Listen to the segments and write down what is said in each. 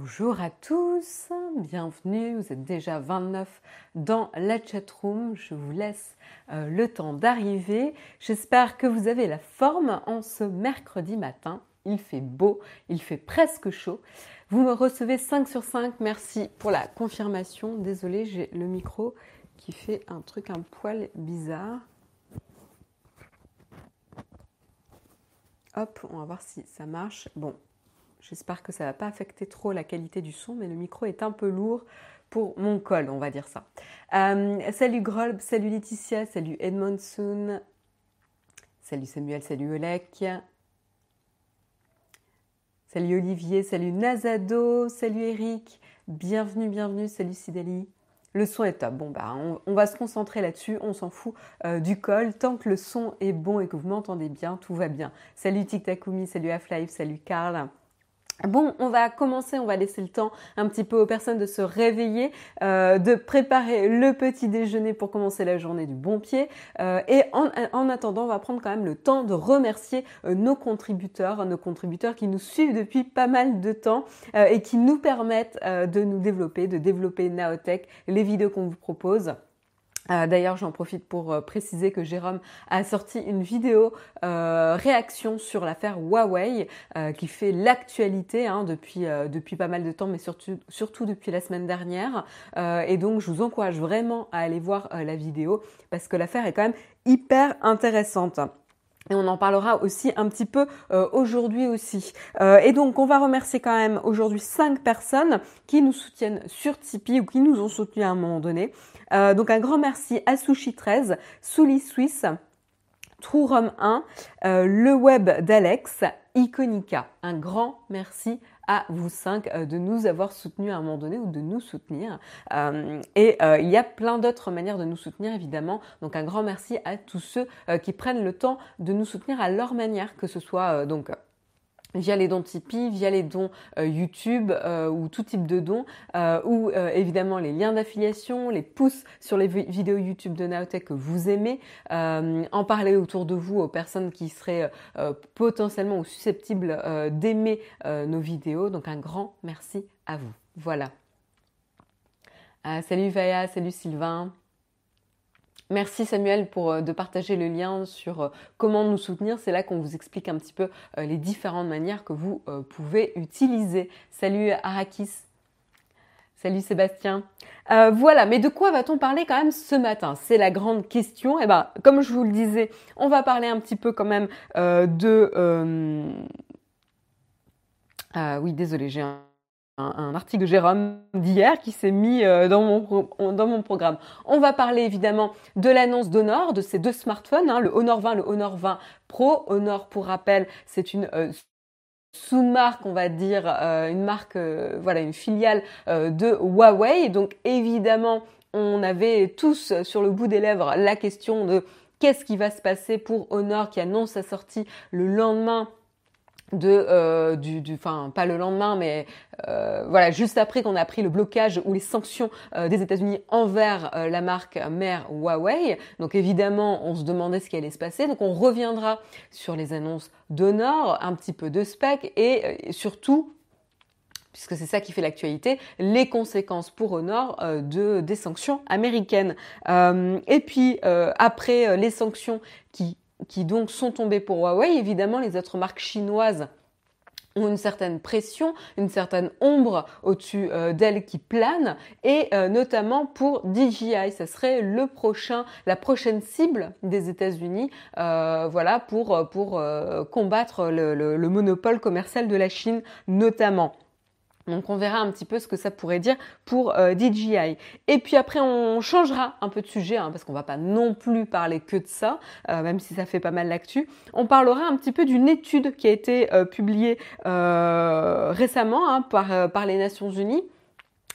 Bonjour à tous, bienvenue, vous êtes déjà 29 dans la chatroom, je vous laisse euh, le temps d'arriver. J'espère que vous avez la forme en ce mercredi matin, il fait beau, il fait presque chaud. Vous me recevez 5 sur 5, merci pour la confirmation. Désolée, j'ai le micro qui fait un truc un poil bizarre. Hop, on va voir si ça marche. Bon, J'espère que ça ne va pas affecter trop la qualité du son, mais le micro est un peu lourd pour mon col, on va dire ça. Euh, salut Grolb, salut Laetitia, salut Edmondson, salut Samuel, salut Olek, salut Olivier, salut Nazado, salut Eric, bienvenue, bienvenue, salut Sidali. Le son est top. Bon, bah, on, va se concentrer là-dessus. On s'en fout euh, du col. Tant que le son est bon et que vous m'entendez bien, tout va bien. Salut TikTakumi, salut Half-Life, salut Karl. Bon, on va commencer, on va laisser le temps un petit peu aux personnes de se réveiller, euh, de préparer le petit déjeuner pour commencer la journée du bon pied. Euh, et en, attendant, on va prendre quand même le temps de remercier euh, nos contributeurs, nos contributeurs qui nous suivent depuis pas mal de temps et qui nous permettent de nous développer, de développer Naotech, les vidéos qu'on vous propose. Euh, d'ailleurs, j'en profite pour euh, préciser que Jérôme a sorti une vidéo euh, réaction sur l'affaire Huawei qui fait l'actualité hein, depuis, pas mal de temps, mais surtout, surtout depuis la semaine dernière. et donc, je vous encourage vraiment à aller voir la vidéo parce que l'affaire est quand même hyper intéressante. Et on en parlera aussi un petit peu aujourd'hui aussi. et donc, on va remercier quand même aujourd'hui cinq personnes qui nous soutiennent sur Tipeee ou qui nous ont soutenus à un moment donné. Euh, donc un grand merci à Sushi13, Souli Suisse, Rom 1, euh, le web d'Alex, Iconica. Un grand merci à vous cinq euh, de nous avoir soutenus à un moment donné ou de nous soutenir. et il y a plein d'autres manières de nous soutenir évidemment. Donc un grand merci à tous ceux qui prennent le temps de nous soutenir à leur manière, que ce soit donc via les dons Tipeee, via les dons euh, YouTube euh, ou tout type de dons, euh, ou évidemment les liens d'affiliation, les pouces sur les vidéos YouTube de Naotech que vous aimez, en parler autour de vous aux personnes qui seraient potentiellement ou susceptibles d'aimer nos vidéos. Donc un grand merci à vous. Voilà. salut Vaya, salut Sylvain. Merci Samuel pour euh, de partager le lien sur euh, comment nous soutenir. C'est là qu'on vous explique un petit peu euh, les différentes manières que vous pouvez utiliser. Salut Arakis. Salut Sébastien. voilà, mais de quoi va-t-on parler quand même ce matin? C'est la grande question. Eh ben, comme je vous le disais, on va parler un petit peu quand même de. oui, désolé, j'ai un un, article de Jérôme d'hier qui s'est mis euh, dans mon, programme. On va parler évidemment de l'annonce d'Honor, de ces deux smartphones, hein, le Honor 20, le Honor 20 Pro. Honor, pour rappel, c'est une euh, sous-marque, on va dire, euh, une marque, voilà, une filiale de Huawei. Donc évidemment, on avait tous sur le bout des lèvres la question de qu'est-ce qui va se passer pour Honor qui annonce sa sortie le lendemain de euh, du, enfin pas le lendemain mais euh, voilà juste après qu'on a pris le blocage ou les sanctions euh, des États-Unis envers euh, la marque mère Huawei donc évidemment on se demandait ce qui allait se passer donc on reviendra sur les annonces d'Honor un petit peu de spec et surtout puisque c'est ça qui fait l'actualité, les conséquences pour Honor de, des sanctions américaines. et puis, après les sanctions qui qui donc sont tombés pour Huawei. Évidemment, les autres marques chinoises ont une certaine pression, une certaine ombre au-dessus euh, d'elles qui plane, et euh, notamment pour DJI, ça serait le prochain, la prochaine cible des États-Unis, euh, voilà pour pour combattre le monopole commercial de la Chine notamment. Donc on verra un petit peu ce que ça pourrait dire pour euh, DJI. Et puis après on changera un peu de sujet hein, parce qu'on va pas non plus parler que de ça, euh, même si ça fait pas mal l'actu. On parlera un petit peu d'une étude qui a été euh, publiée récemment hein, par, les Nations Unies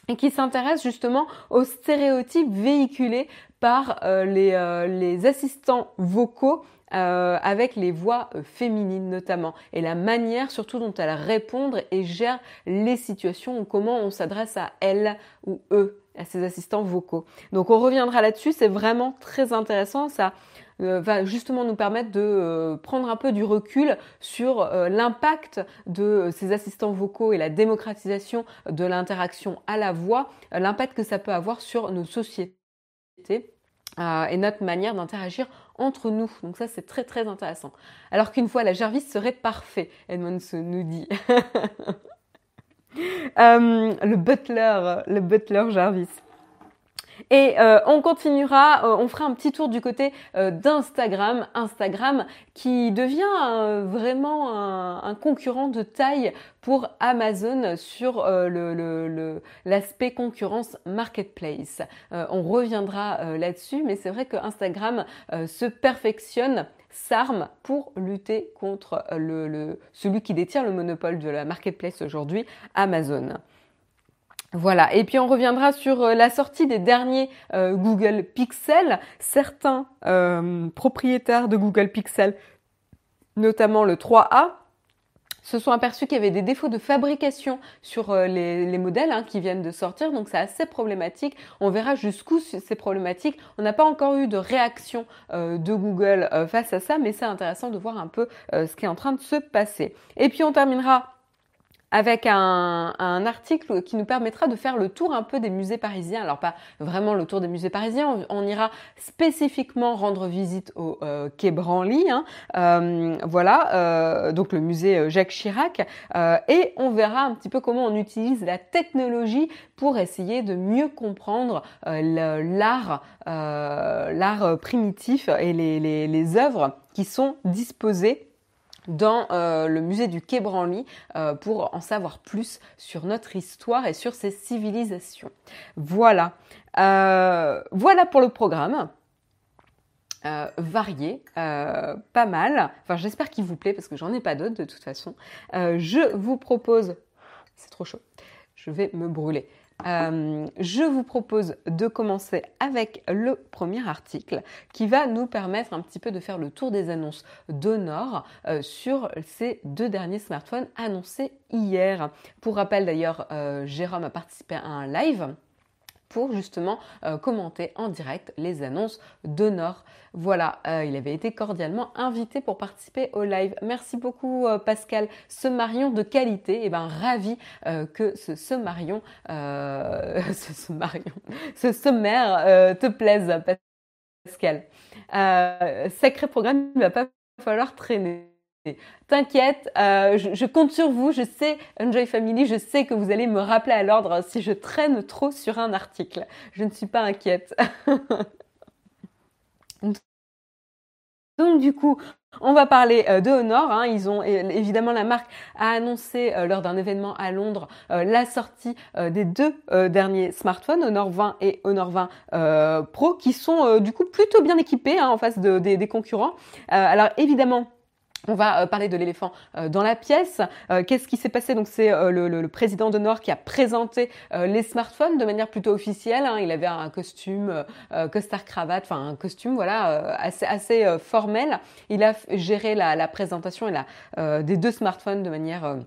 et qui s'intéresse justement aux stéréotypes véhiculés par les, assistants vocaux avec les voix féminines notamment. Et la manière surtout dont elles répondent et gèrent les situations ou comment on s'adresse à elles ou eux, à ces assistants vocaux. Donc on reviendra là-dessus, c'est vraiment très intéressant, ça euh, va justement nous permettre de euh, prendre un peu du recul sur euh, l'impact de ces assistants vocaux et la démocratisation de l'interaction à la voix, l'impact que ça peut avoir sur nos sociétés et notre manière d'interagir entre nous. Donc ça, c'est très très intéressant. Alors qu'une fois, la Jarvis serait parfait, Edmond nous dit. le butler, le butler Jarvis. Et euh, on continuera, euh, on fera un petit tour du côté euh, d'Instagram, Instagram qui devient vraiment un, concurrent de taille pour Amazon sur l'aspect le, concurrence marketplace. on reviendra là-dessus, mais c'est vrai que Instagram se perfectionne s'arme pour lutter contre le, celui qui détient le monopole de la marketplace aujourd'hui, Amazon. Voilà, et puis on reviendra sur euh, la sortie des derniers euh, Google Pixel. Certains euh, propriétaires de Google Pixel, notamment le 3A, se sont aperçus qu'il y avait des défauts de fabrication sur les, modèles hein, qui viennent de sortir, donc c'est assez problématique. On verra jusqu'où c'est problématique. On n'a pas encore eu de réaction de Google face à ça, mais c'est intéressant de voir un peu ce qui est en train de se passer. Et puis on terminera avec un, article qui nous permettra de faire le tour un peu des musées parisiens. Alors pas vraiment le tour des musées parisiens, on, ira spécifiquement rendre visite au euh, Quai Branly, hein. euh, voilà, euh, donc le musée Jacques Chirac, et on verra un petit peu comment on utilise la technologie pour essayer de mieux comprendre l'art, l'art primitif et les, les, les œuvres qui sont disposées dans euh, le musée du Quai Branly euh, pour en savoir plus sur notre histoire et sur ces civilisations. Voilà. Euh, voilà pour le programme. varié, pas mal. Enfin, j'espère qu'il vous plaît parce que j'en ai pas d'autres de toute façon. je vous propose, c'est trop chaud, je vais me brûler. Euh, je vous propose de commencer avec le premier article qui va nous permettre un petit peu de faire le tour des annonces d'Honor euh, sur ces deux derniers smartphones annoncés hier. Pour rappel d'ailleurs, euh, Jérôme a participé à un live pour justement euh, commenter en direct les annonces d'Honor. Voilà, euh, il avait été cordialement invité pour participer au live. Merci beaucoup euh, Pascal. Ce marion de qualité, et eh ben ravi que ce, marion, ce, ce marion, ce sommaire te plaise Pascal. sacré programme, il va pas falloir traîner. T'inquiète, euh, je, compte sur vous, je sais, Enjoy Family, je sais que vous allez me rappeler à l'ordre si je traîne trop sur un article. Je ne suis pas inquiète. Donc du coup, on va parler euh, de Honor. Hein. Ils ont évidemment la marque a annoncé euh, lors d'un événement à Londres la sortie des deux derniers smartphones, Honor 20 et Honor 20 Pro, qui sont du coup plutôt bien équipés hein, en face des concurrents. alors évidemment, on va euh, parler de l'éléphant euh, dans la pièce. Euh, qu'est-ce qui s'est passé? Donc c'est le, président de Nord qui a présenté les smartphones de manière plutôt officielle. Hein. Il avait un costume, costard cravate, enfin un costume voilà assez assez formel. Il a géré la, présentation et la, des deux smartphones de manière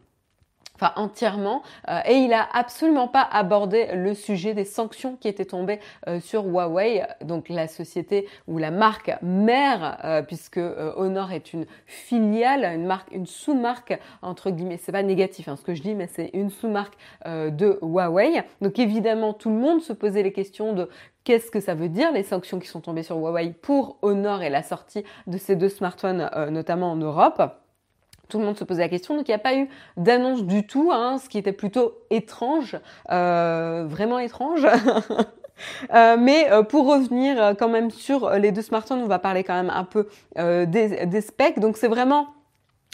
enfin entièrement, euh, et il a absolument pas abordé le sujet des sanctions qui étaient tombées euh, sur Huawei, donc la société ou la marque mère, euh, puisque Honor est une filiale, une marque, une sous-marque entre guillemets. C'est pas négatif hein, ce que je dis, mais c'est une sous-marque de Huawei. Donc évidemment, tout le monde se posait les questions de Qu'est-ce que ça veut dire les sanctions qui sont tombées sur Huawei pour Honor et la sortie de ces deux smartphones, notamment en Europe tout le monde se posait la question. Donc il n'y a pas eu d'annonce du tout, hein, ce qui était plutôt étrange, euh, vraiment étrange. Euh, mais euh, pour revenir quand même sur les deux smartphones, on va parler quand même un peu des, des specs. Donc c'est vraiment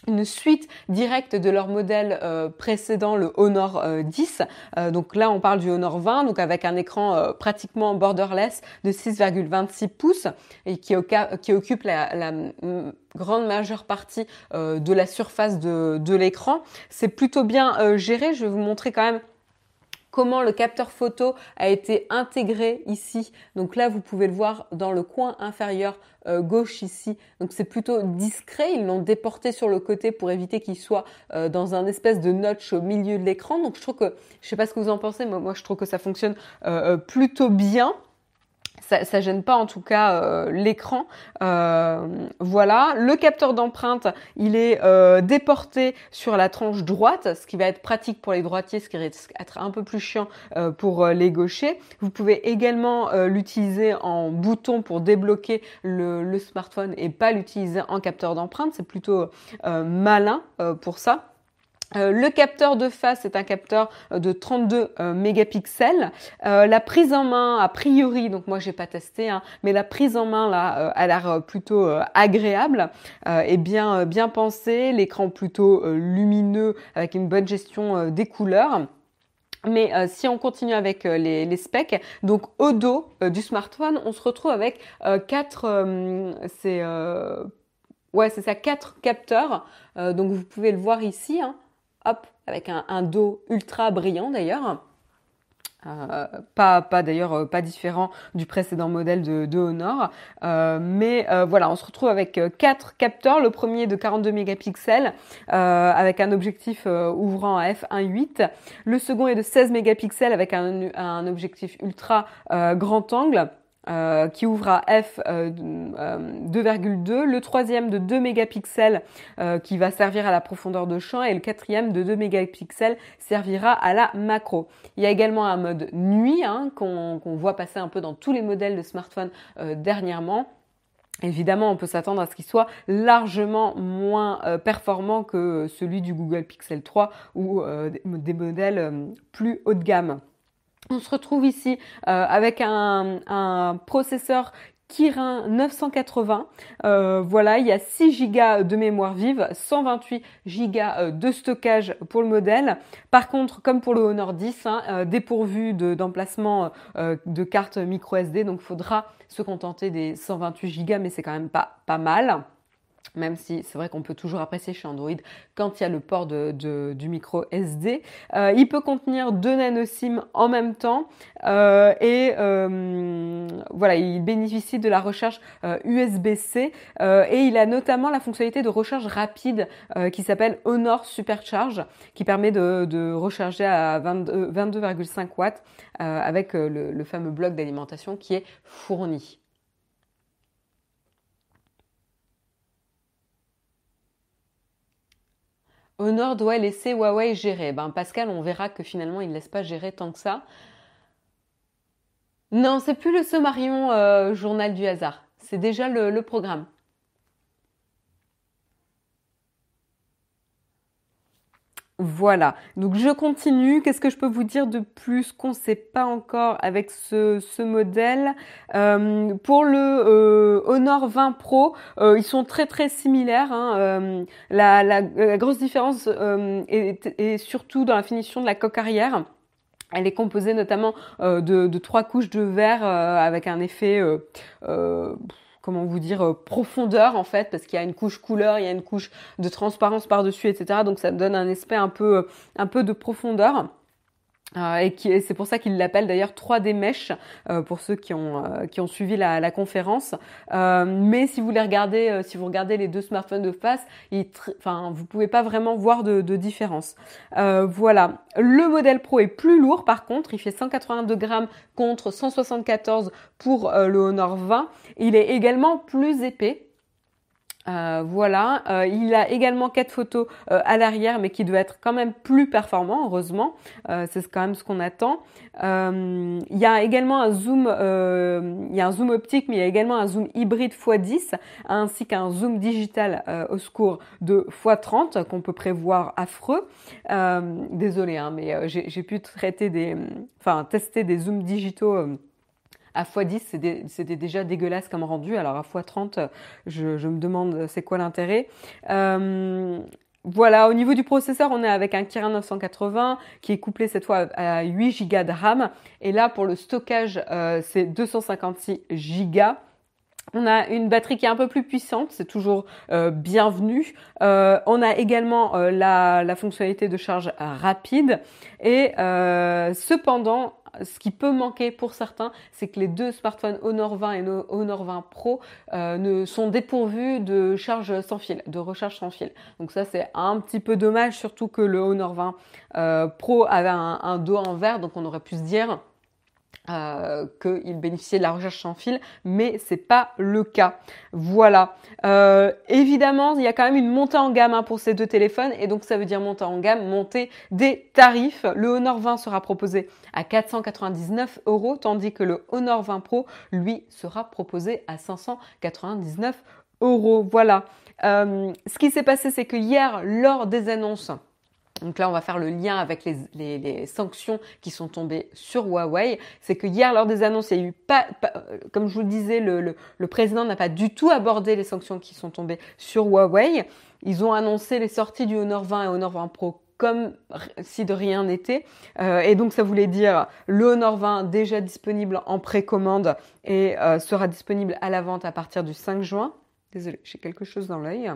une suite directe de leur modèle euh, précédent, le Honor 10. Euh, euh, donc là, on parle du Honor 20, donc avec un écran pratiquement borderless de 6,26 pouces et qui, qui occupe la, la grande majeure partie de la surface de, de l'écran. C'est plutôt bien géré. Je vais vous montrer quand même comment le capteur photo a été intégré ici. Donc là, vous pouvez le voir dans le coin inférieur euh, gauche ici. Donc c'est plutôt discret. Ils l'ont déporté sur le côté pour éviter qu'il soit euh, dans un espèce de notch au milieu de l'écran. Donc je trouve que, je sais pas ce que vous en pensez, mais moi je trouve que ça fonctionne euh, plutôt bien ça, ça gêne pas en tout cas euh, l'écran. Euh, voilà, le capteur d'empreinte, il est euh, déporté sur la tranche droite, ce qui va être pratique pour les droitiers, ce qui risque d'être un peu plus chiant pour les gauchers. Vous pouvez également l'utiliser en bouton pour débloquer le, le smartphone et pas l'utiliser en capteur d'empreinte. C'est plutôt malin pour ça. Euh, le capteur de face est un capteur euh, de 32 euh, mégapixels. la prise en main, a priori, donc moi j'ai pas testé, hein, mais la prise en main là a l'air plutôt agréable et bien bien pensée. L'écran plutôt lumineux avec une bonne gestion des couleurs. Mais si on continue avec les, specs, donc au dos du smartphone, on se retrouve avec quatre, c'est ouais c'est ça, quatre capteurs. donc vous pouvez le voir ici. Hein hop, avec un, dos ultra brillant d'ailleurs. Euh, pas, pas d'ailleurs euh, pas différent du précédent modèle de, de Honor, euh, mais voilà, on se retrouve avec quatre capteurs. Le premier de 42 mégapixels avec un objectif ouvrant à f1.8. Le second est de 16 mégapixels avec un, un objectif ultra grand angle. Euh, qui ouvre à f 2,2, euh, euh, le troisième de 2 mégapixels qui va servir à la profondeur de champ et le quatrième de 2 mégapixels servira à la macro. Il y a également un mode nuit hein, qu'on voit passer un peu dans tous les modèles de smartphones dernièrement. Évidemment, on peut s'attendre à ce qu'il soit largement moins performant que celui du Google Pixel 3 ou des modèles plus haut de gamme. On se retrouve ici euh, avec un, processeur Kirin 980. Euh, voilà, il y a 6 Go de mémoire vive, 128 Go euh, de stockage pour le modèle. Par contre, comme pour le Honor 10, hein, dépourvu d'emplacement de, carte micro SD, donc faudra se contenter des 128 Go, mais c'est quand même pas mal même si c'est vrai qu'on peut toujours apprécier chez Android quand il y a le port de, du micro SD. Euh, il peut contenir deux nano SIM en même temps euh, et euh, voilà, il bénéficie de la recharge USB-C et il a notamment la fonctionnalité de recharge rapide qui s'appelle Honor Supercharge qui permet de, recharger à 22,5 watts avec le fameux bloc d'alimentation qui est fourni. Honor doit laisser Huawei gérer. Ben Pascal, on verra que finalement il ne laisse pas gérer tant que ça. Non, c'est plus le Sommarion euh, journal du hasard. C'est déjà le programme. Voilà, donc je continue. Qu'est-ce que je peux vous dire de plus qu'on ne sait pas encore avec ce, modèle? Euh, Pour le euh, Honor 20 Pro, euh, ils sont très très similaires. Hein. La, grosse différence est, surtout dans la finition de la coque arrière. Elle est composée notamment de, trois couches de verre avec un effet comment vous dire, euh, profondeur en fait, parce qu'il y a une couche couleur, il y a une couche de transparence par-dessus, etc. Donc ça donne un aspect un peu, euh, un peu de profondeur. Euh, et c'est pour ça qu'il l'appelle d'ailleurs 3D Mesh euh, pour ceux qui ont euh, qui ont suivi la, la conférence. mais si vous les regardez, si vous regardez les deux smartphones de face, enfin vous pouvez pas vraiment voir de, de différence. voilà. Le modèle Pro est plus lourd par contre, il fait 182 grammes contre 174 pour le Honor 20. Il est également plus épais. Euh, voilà, euh, il a également quatre photos euh, à l'arrière, mais qui doit être quand même plus performant, heureusement. c'est quand même ce qu'on attend. il y a également un zoom, il y a un zoom optique, mais il y a également un zoom hybride x10, ainsi qu'un zoom digital au secours de x30 qu'on peut prévoir affreux. désolé, hein, mais j'ai pu traiter des, enfin tester des zooms digitaux à x10, c'était déjà dégueulasse comme rendu. Alors à x30, je, je me demande c'est quoi l'intérêt? Euh, voilà, au niveau du processeur, on est avec un Kirin 980 qui est couplé cette fois à 8 Go de RAM. Et là, pour le stockage, euh, c'est 256 Go. On a une batterie qui est un peu plus puissante, c'est toujours euh, bienvenu. Euh, on a également la, fonctionnalité de charge rapide et cependant ce qui peut manquer pour certains, c'est que les deux smartphones Honor 20 et Honor 20 Pro ne sont dépourvus de charge sans fil, de recharge sans fil. Donc ça c'est un petit peu dommage, surtout que le Honor 20 Pro avait un, un dos en verre, donc on aurait pu se dire euh, qu'il bénéficiait de la recherche sans fil, mais c'est pas le cas. Voilà. Euh, évidemment, il y a quand même une montée en gamme hein, pour ces deux téléphones, et donc ça veut dire montée en gamme, montée des tarifs. Le Honor 20 sera proposé à 499 euros, tandis que le Honor 20 Pro, lui, sera proposé à 599 euros. Voilà. Euh, ce qui s'est passé, c'est que hier, lors des annonces donc là, on va faire le lien avec les, sanctions qui sont tombées sur Huawei. C'est que hier, lors des annonces, il y a eu pas, comme je vous le disais, le, président n'a pas du tout abordé les sanctions qui sont tombées sur Huawei. Ils ont annoncé les sorties du Honor 20 et Honor 20 Pro comme si de rien n'était. Euh, et donc ça voulait dire le Honor 20 déjà disponible en précommande et euh, sera disponible à la vente à partir du 5 juin. Désolée, j'ai quelque chose dans l'œil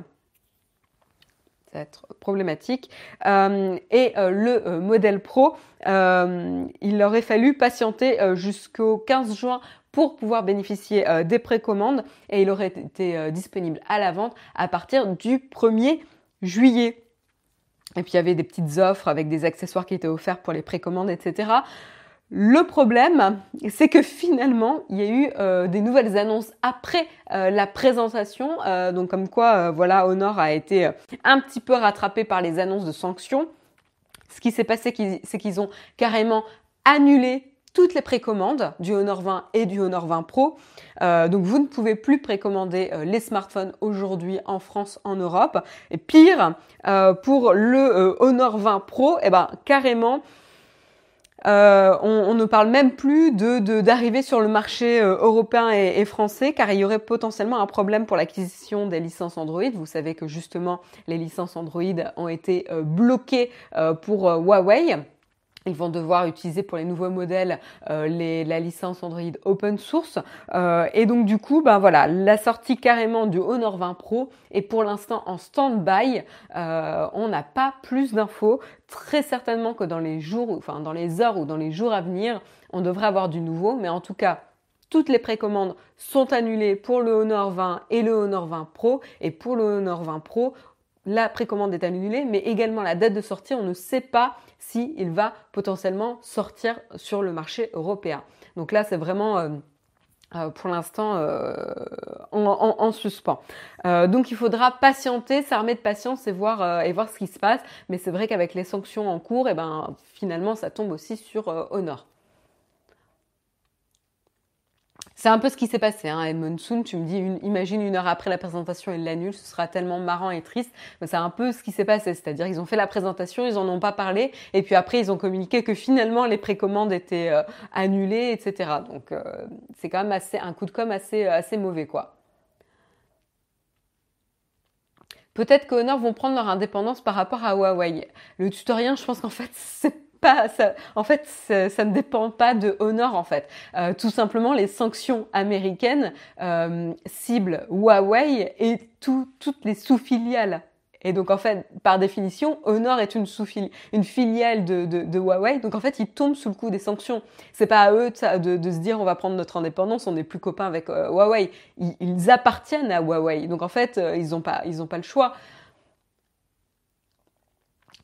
être problématique. Euh, et euh, le euh, modèle Pro, il aurait fallu patienter jusqu'au 15 juin pour pouvoir bénéficier des précommandes et il aurait été disponible à la vente à partir du 1er juillet. Et puis il y avait des petites offres avec des accessoires qui étaient offerts pour les précommandes, etc. Le problème, c'est que finalement, il y a eu euh, des nouvelles annonces après euh, la présentation. Euh, donc comme quoi, voilà, Honor a été un petit peu rattrapé par les annonces de sanctions. Ce qui s'est passé, c'est qu'ils ont carrément annulé toutes les précommandes du Honor 20 et du Honor 20 Pro. donc vous ne pouvez plus précommander les smartphones aujourd'hui en France, en Europe. Et pire, pour le Honor 20 Pro, eh ben carrément, euh, on, ne parle même plus de d'arriver sur le marché euh, européen et, français car il y aurait potentiellement un problème pour l'acquisition des licences Android. Vous savez que justement les licences Android ont été euh, bloquées pour Huawei. Ils vont devoir utiliser pour les nouveaux modèles euh, la licence Android open source. Euh, et donc du coup, ben voilà, la sortie carrément du Honor 20 Pro est pour l'instant en stand-by. Euh, on n'a pas plus d'infos. Très certainement que dans les jours, enfin dans les heures ou dans les jours à venir, on devrait avoir du nouveau. Mais en tout cas, toutes les précommandes sont annulées pour le Honor 20 et le Honor 20 Pro. Et pour le Honor 20 Pro, la précommande est annulée, mais également la date de sortie, on ne sait pas s'il va potentiellement sortir sur le marché européen. Donc là, c'est vraiment... Euh, euh, pour l'instant euh, en, suspens. donc il faudra patienter, s'armer de patience et voir et voir ce qui se passe. Mais c'est vrai qu'avec les sanctions en cours, eh ben finalement ça tombe aussi sur Honor. C'est un peu ce qui s'est passé. Hein. Edmond Soon, tu me dis, imagine une heure après la présentation, il l'annule, ce sera tellement marrant et triste. c'est un peu ce qui s'est passé. C'est-à-dire, ils ont fait la présentation, ils en ont pas parlé, et puis après, ils ont communiqué que finalement, les précommandes étaient euh, annulées, etc. Donc, euh, c'est quand même assez, un coup de com' assez, assez mauvais, quoi. Peut-être que Honor vont prendre leur indépendance par rapport à Huawei. Le tutoriel, je pense qu'en fait, c'est pas, ça, en fait, ça, ne dépend pas de Honor en fait. Euh, tout simplement, les sanctions américaines euh, ciblent Huawei et toutes les sous-filiales. Et donc en fait, par définition, Honor est une sous filiale de, Huawei. Donc en fait, ils tombent sous le coup des sanctions. C'est pas à eux de, se dire on va prendre notre indépendance, on n'est plus copains avec euh, Huawei. Ils, appartiennent à Huawei. Donc en fait, ils n'ont pas, pas le choix.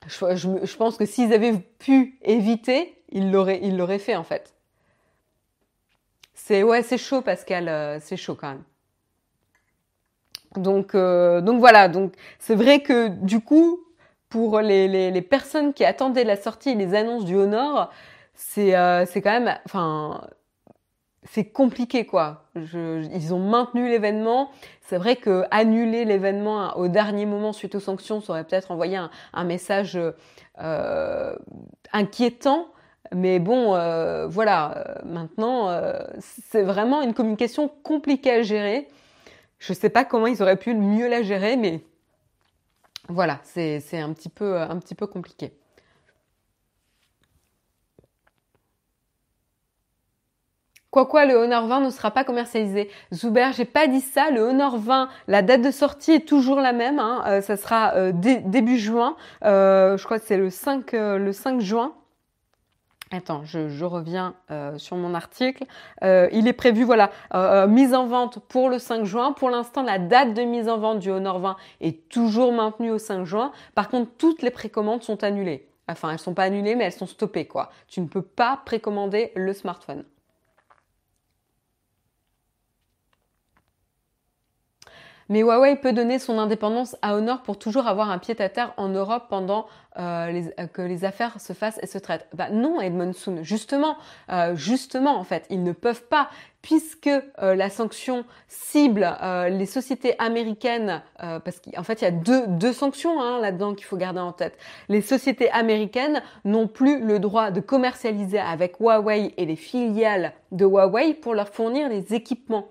Je, pense que s'ils avaient pu éviter, ils l'auraient, ils l'auraient fait en fait. C'est ouais, c'est chaud Pascal, euh, c'est chaud quand même. Donc euh, donc voilà, donc c'est vrai que du coup pour les, les, personnes qui attendaient la sortie et les annonces du Honor, c'est euh, c'est quand même, enfin c'est compliqué quoi. ils ont maintenu l'événement. C'est vrai que annuler l'événement au dernier moment suite aux sanctions, ça aurait peut-être envoyé un, message euh, inquiétant. Mais bon, euh, voilà. Maintenant, euh, c'est vraiment une communication compliquée à gérer. Je ne sais pas comment ils auraient pu mieux la gérer, mais voilà, c'est un un petit peu compliqué. Quoi quoi, le Honor 20 ne sera pas commercialisé. Zuber, j'ai pas dit ça. Le Honor 20, la date de sortie est toujours la même. Hein. ça sera début juin. je crois que c'est le 5, le 5 juin. Attends, je, reviens euh, sur mon article. Euh, il est prévu, voilà, euh, mise en vente pour le 5 juin. Pour l'instant, la date de mise en vente du Honor 20 est toujours maintenue au 5 juin. Par contre, toutes les précommandes sont annulées. Enfin, elles sont pas annulées, mais elles sont stoppées, quoi. Tu ne peux pas précommander le smartphone. Mais Huawei peut donner son indépendance à Honor pour toujours avoir un pied à terre en Europe pendant euh, euh, que les affaires se fassent et se traitent. Bah non, Edmond Soon, justement, euh, justement en fait, ils ne peuvent pas puisque la sanction cible les sociétés américaines, parce qu'en fait il y a deux, deux sanctions hein, là-dedans qu'il faut garder en tête. Les sociétés américaines n'ont plus le droit de commercialiser avec Huawei et les filiales de Huawei pour leur fournir les équipements.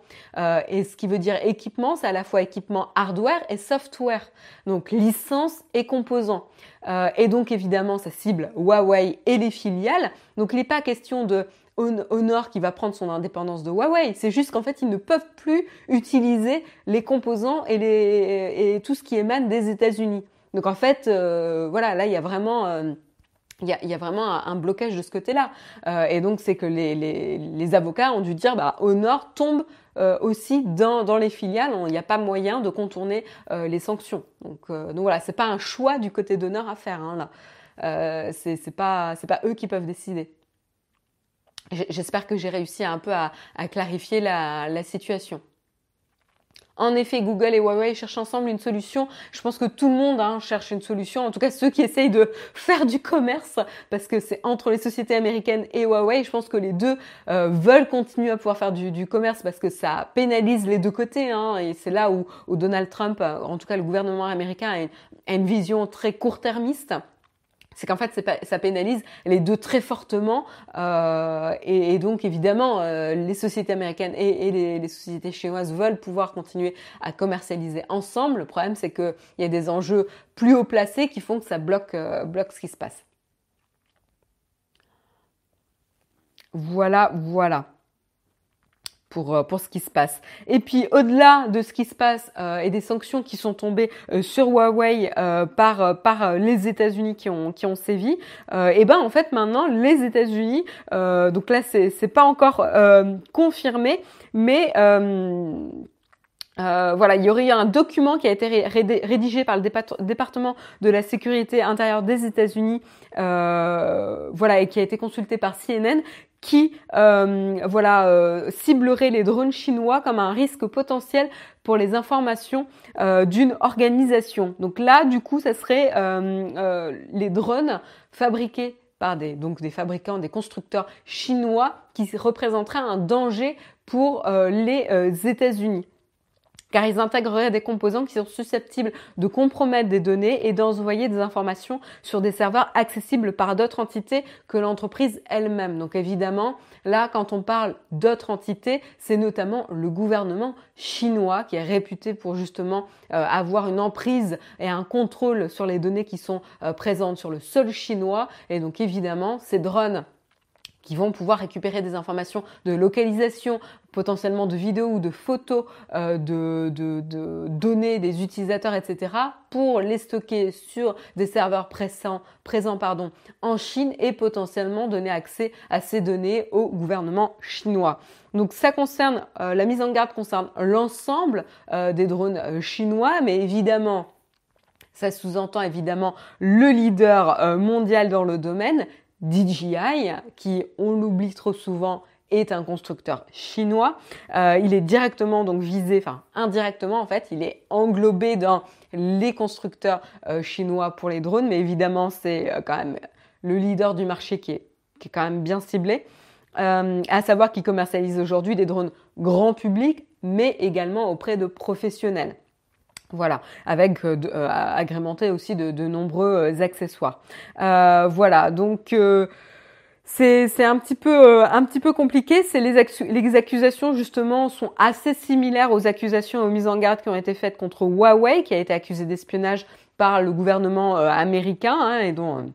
et ce qui veut dire équipement, c'est à la fois équipement hardware et software, donc licence et composants. Euh, et donc évidemment, ça cible Huawei et les filiales. Donc il n'est pas question de Honor qui va prendre son indépendance de Huawei. C'est juste qu'en fait, ils ne peuvent plus utiliser les composants et, les, et tout ce qui émane des États-Unis. Donc en fait, euh, voilà, là, il y a vraiment... Euh, il y, a, vraiment un, blocage de ce côté-là. Euh, et donc, c'est que les, les, avocats ont dû dire, bah, Honor tombe euh, aussi dans, dans, les filiales. Il n'y a pas moyen de contourner euh, les sanctions. Donc, donc voilà, c'est pas un choix du côté d'honneur à faire. Hein, là, c'est pas pas eux qui peuvent décider. J'espère que j'ai réussi un peu à, clarifier la, la situation. En effet, Google et Huawei cherchent ensemble une solution. Je pense que tout le monde hein, cherche une solution. En tout cas, ceux qui essayent de faire du commerce, parce que c'est entre les sociétés américaines et Huawei. Je pense que les deux euh, veulent continuer à pouvoir faire du, commerce parce que ça pénalise les deux côtés. Hein, et c'est là où, Donald Trump, euh, en tout cas le gouvernement américain, a une vision très court-termiste c'est qu'en fait ça pénalise les deux très fortement euh, et, donc évidemment euh, les sociétés américaines et, les, sociétés chinoises veulent pouvoir continuer à commercialiser ensemble. Le problème c'est qu'il y a des enjeux plus haut placés qui font que ça bloque, euh, bloque ce qui se passe. Voilà, voilà. Euh, pour, ce qui se passe. Et puis au-delà de ce qui se passe euh, et des sanctions qui sont tombées euh, sur Huawei par par les États-Unis qui ont qui ont sévi, et ben en fait maintenant les États-Unis, donc là c'est pas encore confirmé, mais voilà, il y aurait un document qui a été rédigé par le département de la sécurité intérieure des États-Unis, voilà, et qui a été consulté par CNN, qui euh, voilà euh, ciblerait les drones chinois comme un risque potentiel pour les informations euh, d'une organisation. Donc là, du coup, ça serait les drones fabriqués par des donc des fabricants, des constructeurs chinois qui représenteraient un danger pour les États-Unis car ils intégreraient des composants qui sont susceptibles de compromettre des données et d'envoyer des informations sur des serveurs accessibles par d'autres entités que l'entreprise elle-même. Donc évidemment, là, quand on parle d'autres entités, c'est notamment le gouvernement chinois qui est réputé pour justement euh, avoir une emprise et un contrôle sur les données qui sont euh, présentes sur le sol chinois. Et donc évidemment, ces drones qui vont pouvoir récupérer des informations de localisation, potentiellement de vidéos ou de photos, euh, de, de, données des utilisateurs, etc., pour les stocker sur des serveurs présents, présents pardon, en Chine et potentiellement donner accès à ces données au gouvernement chinois. Donc ça concerne, euh, la mise en garde concerne l'ensemble euh, des drones chinois, mais évidemment, ça sous-entend évidemment le leader mondial dans le domaine, DJI, qui, on l'oublie trop souvent, est un constructeur chinois. Euh, il est directement donc visé, enfin indirectement en fait, il est englobé dans les constructeurs euh, chinois pour les drones, mais évidemment c'est euh, quand même le leader du marché qui est, qui est quand même bien ciblé. à savoir qu'il commercialise aujourd'hui des drones grand public, mais également auprès de professionnels. Voilà, avec euh, euh, agrémenté aussi de, nombreux euh, accessoires. voilà, donc c'est un petit peu un petit peu compliqué. C'est les, les, accusations justement sont assez similaires aux accusations et aux mises en garde qui ont été faites contre Huawei, qui a été accusé d'espionnage par le gouvernement américain hein, et dont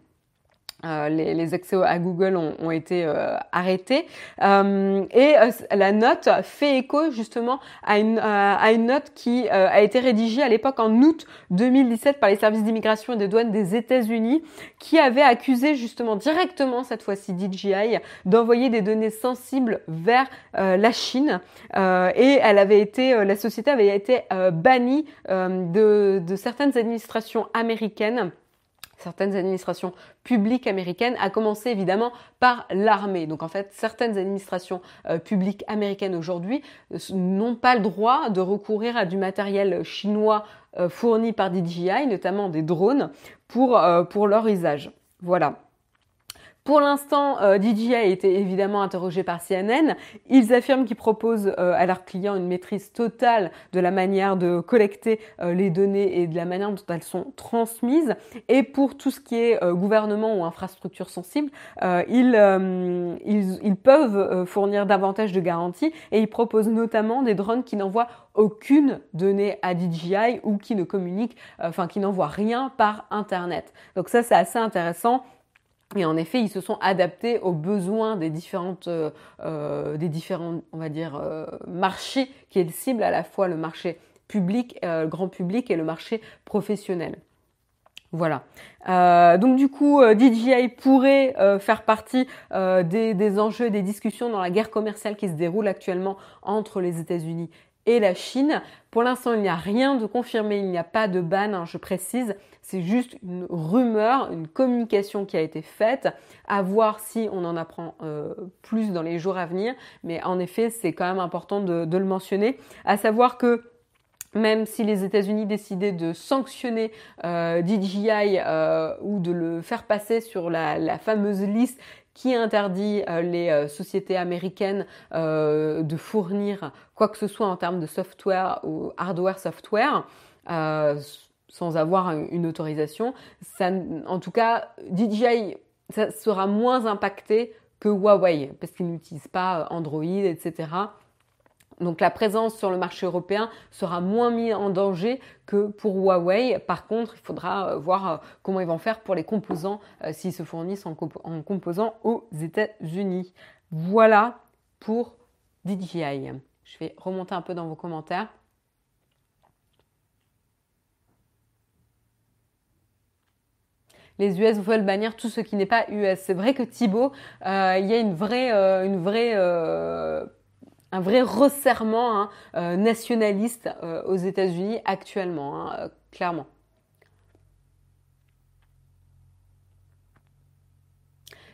euh, les, accès à Google ont, été euh, arrêtés. Euh, et la note fait écho justement à une, à une note qui a été rédigée à l'époque en août 2017 par les services d'immigration et des douanes des États-Unis, qui avait accusé justement directement cette fois-ci DJI d'envoyer des données sensibles vers la Chine. et elle avait été, la société avait été bannie de, de certaines administrations américaines certaines administrations publiques américaines, à commencer évidemment par l'armée. Donc en fait, certaines administrations euh, publiques américaines aujourd'hui euh, n'ont pas le droit de recourir à du matériel chinois euh, fourni par DJI, notamment des drones, pour, pour leur usage. Voilà. Pour l'instant, euh, DJI a été évidemment interrogé par CNN. Ils affirment qu'ils proposent euh, à leurs clients une maîtrise totale de la manière de collecter euh, les données et de la manière dont elles sont transmises. Et pour tout ce qui est gouvernement ou infrastructure sensible, ils, ils, ils, peuvent fournir davantage de garanties et ils proposent notamment des drones qui n'envoient aucune donnée à DJI ou qui ne communiquent, enfin qui n'envoient rien par Internet. Donc ça, c'est assez intéressant. Et en effet, ils se sont adaptés aux besoins des différentes, euh, euh des différents, on va dire, euh, marchés qui est le cible à la fois le marché public, euh, grand public et le marché professionnel. Voilà. donc du coup, DJI pourrait faire partie des, des, enjeux, des discussions dans la guerre commerciale qui se déroule actuellement entre les États-Unis et la Chine. Pour l'instant, il n'y a rien de confirmé, il n'y a pas de ban, hein, je précise. C'est juste une rumeur, une communication qui a été faite, à voir si on en apprend euh, plus dans les jours à venir. Mais en effet, c'est quand même important de, le mentionner, à savoir que même si les États-Unis décidaient de sanctionner euh, DJI euh, ou de le faire passer sur la fameuse liste qui interdit euh, les euh, sociétés américaines euh, de fournir quoi que ce soit en termes de software ou hardware software sans avoir une autorisation. En tout cas, DJI sera moins impacté que Huawei parce qu'ils n'utilisent pas Android, etc. Donc la présence sur le marché européen sera moins mise en danger que pour Huawei. Par contre, il faudra euh, voir euh, comment ils vont faire pour les composants euh, s'ils se fournissent en, composants aux États-Unis. Voilà pour DJI. Je vais remonter un peu dans vos commentaires. les US veulent bannir tout ce qui n'est pas US. C'est vrai que Thibaut, il y a une vraie, une vraie un vrai resserrement hein, euh, nationaliste euh, aux États-Unis actuellement, hein, euh, clairement.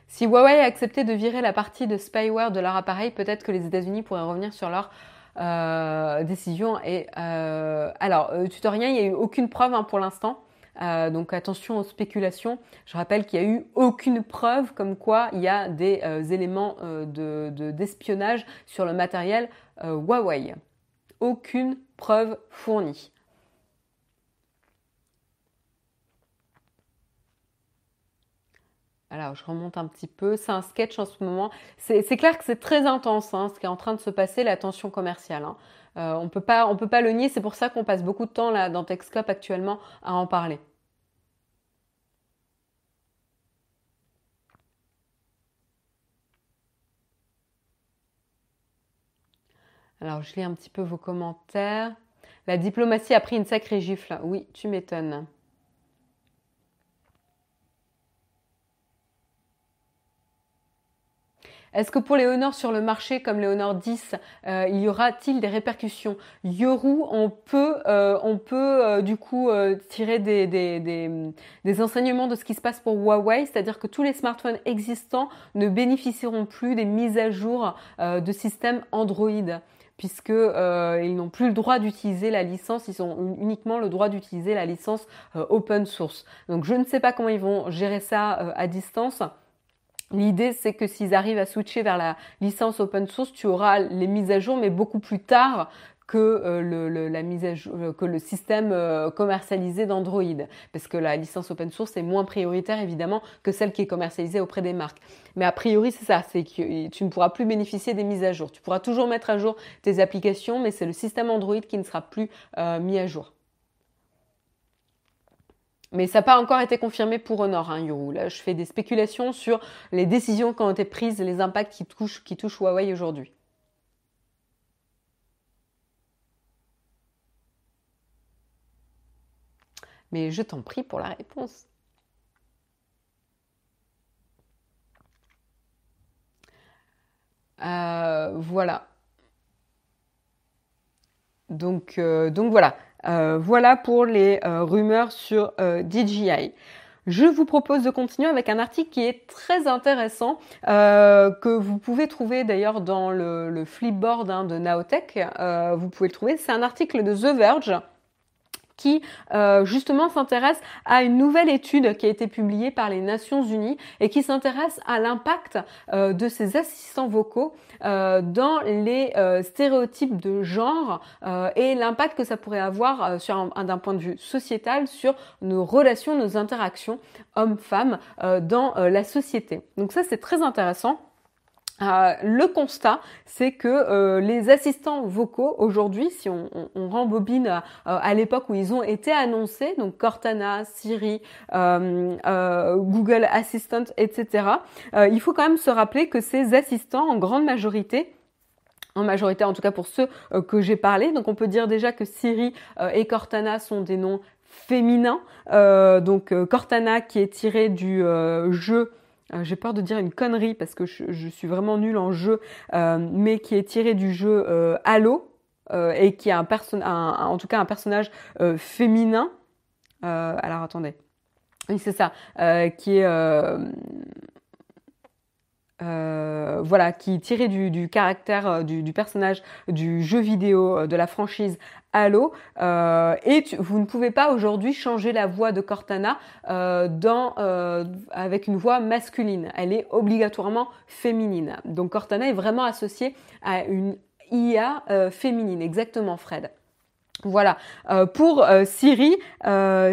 Si Huawei a accepté de virer la partie de spyware de leur appareil, peut-être que les États-Unis pourraient revenir sur leur décision. Et alors, tutoriel, il n'y a eu aucune preuve hein, pour l'instant. Euh, donc attention aux spéculations. Je rappelle qu'il n'y a eu aucune preuve comme quoi il y a des euh, éléments euh, d'espionnage sur le matériel Huawei. Aucune preuve fournie. Alors, je remonte un petit peu. C'est un sketch en ce moment. C'est clair que c'est très intense hein, ce qui est en train de se passer, la tension commerciale. Hein. Euh, on peut pas, peut pas le nier. C'est pour ça qu'on passe beaucoup de temps là dans Texcop actuellement à en parler. Alors, je lis un petit peu vos commentaires. La diplomatie a pris une sacrée gifle. Oui, tu m'étonnes. Est-ce que pour les Honor sur le marché comme les Honor 10, euh, il y aura-t-il des répercussions? Yoru, on peut, euh, euh, du coup tirer des, des, des, enseignements de ce qui se passe pour Huawei, c'est-à-dire que tous les smartphones existants ne bénéficieront plus des mises à jour de système Android puisque ils n'ont plus le droit d'utiliser la licence, ils ont uniquement le droit d'utiliser la licence open source. Donc je ne sais pas comment ils vont gérer ça à distance. L'idée, c'est que s'ils arrivent à switcher vers la licence open source, tu auras les mises à jour, mais beaucoup plus tard que euh, euh, le système euh, commercialisé d'Android, parce que la licence open source est moins prioritaire évidemment que celle qui est commercialisée auprès des marques. Mais a priori, c'est ça, c'est que tu ne pourras plus bénéficier des mises à jour. Tu pourras toujours mettre à jour tes applications, mais c'est le système Android qui ne sera plus mis à jour. Mais ça n'a pas encore été confirmé pour Honor, hein, Yuru. Là, je fais des spéculations sur les décisions qui ont été prises, les impacts qui touchent, qui touchent Huawei aujourd'hui. Mais je t'en prie pour la réponse. Euh, voilà. Donc, euh, donc voilà. Euh, voilà pour les rumeurs sur DJI. Je vous propose de continuer avec un article qui est très intéressant, que vous pouvez trouver d'ailleurs dans le, flipboard hein, de Naotech. vous pouvez le trouver. C'est un article de The Verge qui euh, justement s'intéresse à une nouvelle étude qui a été publiée par les Nations Unies et qui s'intéresse à l'impact euh, de ces assistants vocaux euh, dans les stéréotypes de genre et l'impact que ça pourrait avoir sur d'un point de vue sociétal sur nos relations, nos interactions hommes-femmes dans la société. Donc ça c'est très intéressant. Euh, le constat, c'est que euh, les assistants vocaux aujourd'hui, si on, rembobine euh, à l'époque où ils ont été annoncés, donc Cortana, Siri, Google Assistant, etc., il faut quand même se rappeler que ces assistants, en grande majorité, en majorité en tout cas pour ceux que j'ai parlé, donc on peut dire déjà que Siri et Cortana sont des noms féminins. donc Cortana qui est tiré du jeu j'ai peur de dire une connerie parce que je, suis vraiment nulle en jeu, euh, mais qui est tiré du jeu euh, Halo et qui a un, un, en tout cas un personnage féminin. alors attendez, oui c'est ça, qui est euh, voilà, qui est tiré du, caractère euh, du, personnage du jeu vidéo euh, de la franchise Halo. et vous ne pouvez pas aujourd'hui changer la voix de Cortana dans, avec une voix masculine. Elle est obligatoirement féminine. Donc Cortana est vraiment associée à une IA féminine. Exactement, Fred. Voilà. pour Siri,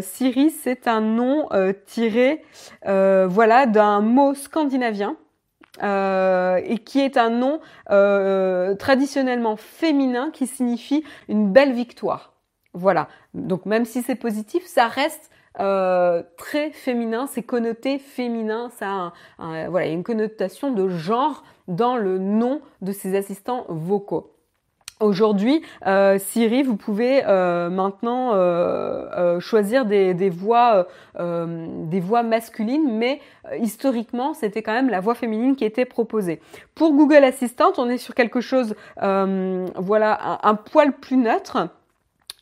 Siri c'est un nom tiré, voilà, d'un mot scandinavien euh, et qui est un nom euh, traditionnellement féminin qui signifie une belle victoire. Voilà. Donc même si c'est positif, ça reste euh, très féminin, c'est connoté féminin, ça a voilà, une connotation de genre dans le nom de ces assistants vocaux. Aujourd'hui, euh, Siri, vous pouvez euh, maintenant euh, choisir des, voix, des voix masculines, mais historiquement, c'était quand même la voix féminine qui était proposée. Pour Google Assistant, on est sur quelque chose, voilà, un, poil plus neutre.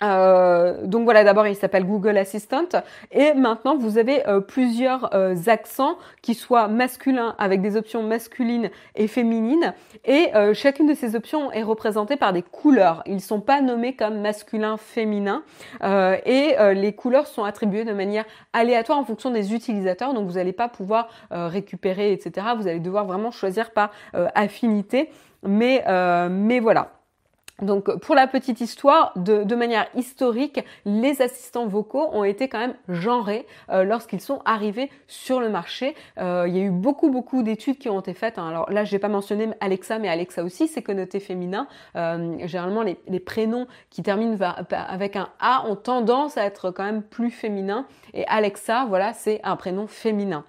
Euh, donc voilà, d'abord il s'appelle Google Assistant et maintenant vous avez euh, plusieurs euh, accents qui soient masculins avec des options masculines et féminines et chacune de ces options est représentée par des couleurs. Ils sont pas nommés comme masculin, féminin et les couleurs sont attribuées de manière aléatoire en fonction des utilisateurs. Donc vous n'allez pas pouvoir récupérer etc. Vous allez devoir vraiment choisir par affinité. Mais mais voilà. Donc pour la petite histoire, de, manière historique, les assistants vocaux ont été quand même genrés euh, lorsqu'ils sont arrivés sur le marché. Euh, il y a eu beaucoup beaucoup d'études qui ont été faites. Hein. Alors là, je n'ai pas mentionné Alexa, mais Alexa aussi, c'est connoté féminin. Euh, généralement, les, les, prénoms qui terminent avec un A ont tendance à être quand même plus féminins. Et Alexa, voilà, c'est un prénom féminin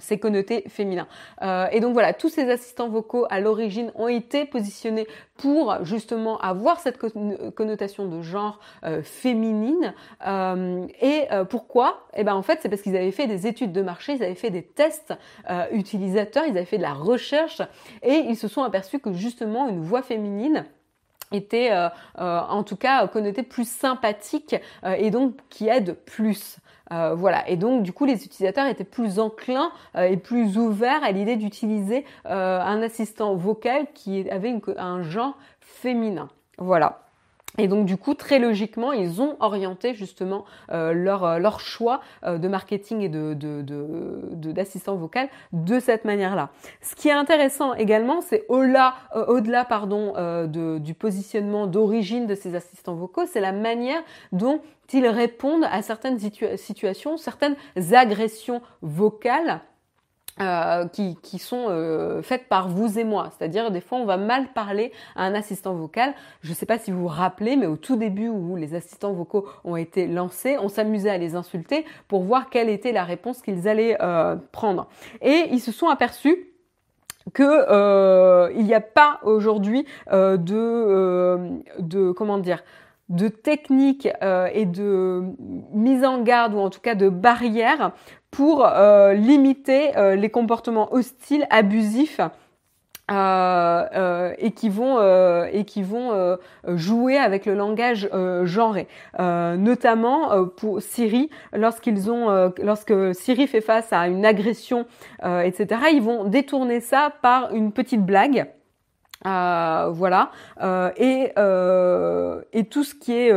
c'est connoté féminin. Euh, et donc voilà, tous ces assistants vocaux à l'origine ont été positionnés pour justement avoir cette connotation de genre euh, féminine. Euh, et pourquoi? Eh ben en fait, c'est parce qu'ils avaient fait des études de marché, ils avaient fait des tests utilisateurs, ils avaient fait de la recherche et ils se sont aperçus que justement une voix féminine était en tout cas connotée plus sympathique et donc qui aide plus. Euh, voilà. Et donc, du coup, les utilisateurs étaient plus enclins euh, et plus ouverts à l'idée d'utiliser euh, un assistant vocal qui avait un genre féminin. Voilà. Et donc du coup, très logiquement, ils ont orienté justement leur, leur choix de marketing et de, d'assistant vocal de cette manière-là. Ce qui est intéressant également, c'est au-delà, au-delà pardon, du positionnement d'origine de ces assistants vocaux, c'est la manière dont ils répondent à certaines situations, certaines agressions vocales euh, qui, qui, sont euh, faites par vous et moi. C'est-à-dire, des fois, on va mal parler à un assistant vocal. Je ne sais pas si vous vous rappelez, mais au tout début où les assistants vocaux ont été lancés, on s'amusait à les insulter pour voir quelle était la réponse qu'ils allaient euh, prendre. Et ils se sont aperçus que il n'y a pas aujourd'hui de, de comment dire de techniques et de mise en garde ou en tout cas de barrières pour euh, limiter euh, les comportements hostiles, abusifs. Euh, et qui vont et qui vont jouer avec le langage genré, notamment pour Siri lorsqu'ils ont lorsque Siri fait face à une agression, etc. Ils vont détourner ça par une petite blague. voilà et et tout ce qui est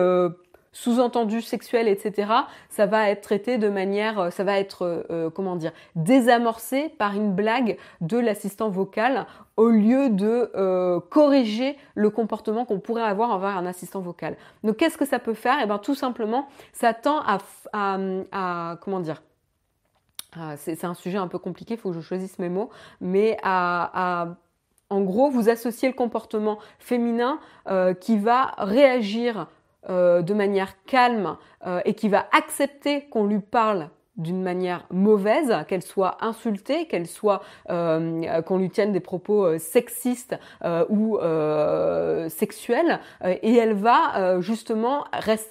sous-entendu sexuel, etc., ça va être traité de manière, euh, ça va être, euh, euh, comment dire, désamorcé par une blague de l'assistant vocal au lieu de corriger le comportement qu'on pourrait avoir envers un assistant vocal. Donc qu'est-ce que ça peut faire? Eh bien tout simplement, ça tend à, à, comment dire, c'est un sujet un peu compliqué, il faut que je choisisse mes mots, mais à, en gros, vous associez le comportement féminin qui va réagir euh, de manière calme euh, et qui va accepter qu'on lui parle d'une manière mauvaise, qu'elle soit insultée, qu'elle soit euh, qu'on lui tienne des propos sexistes ou sexuels, et elle va justement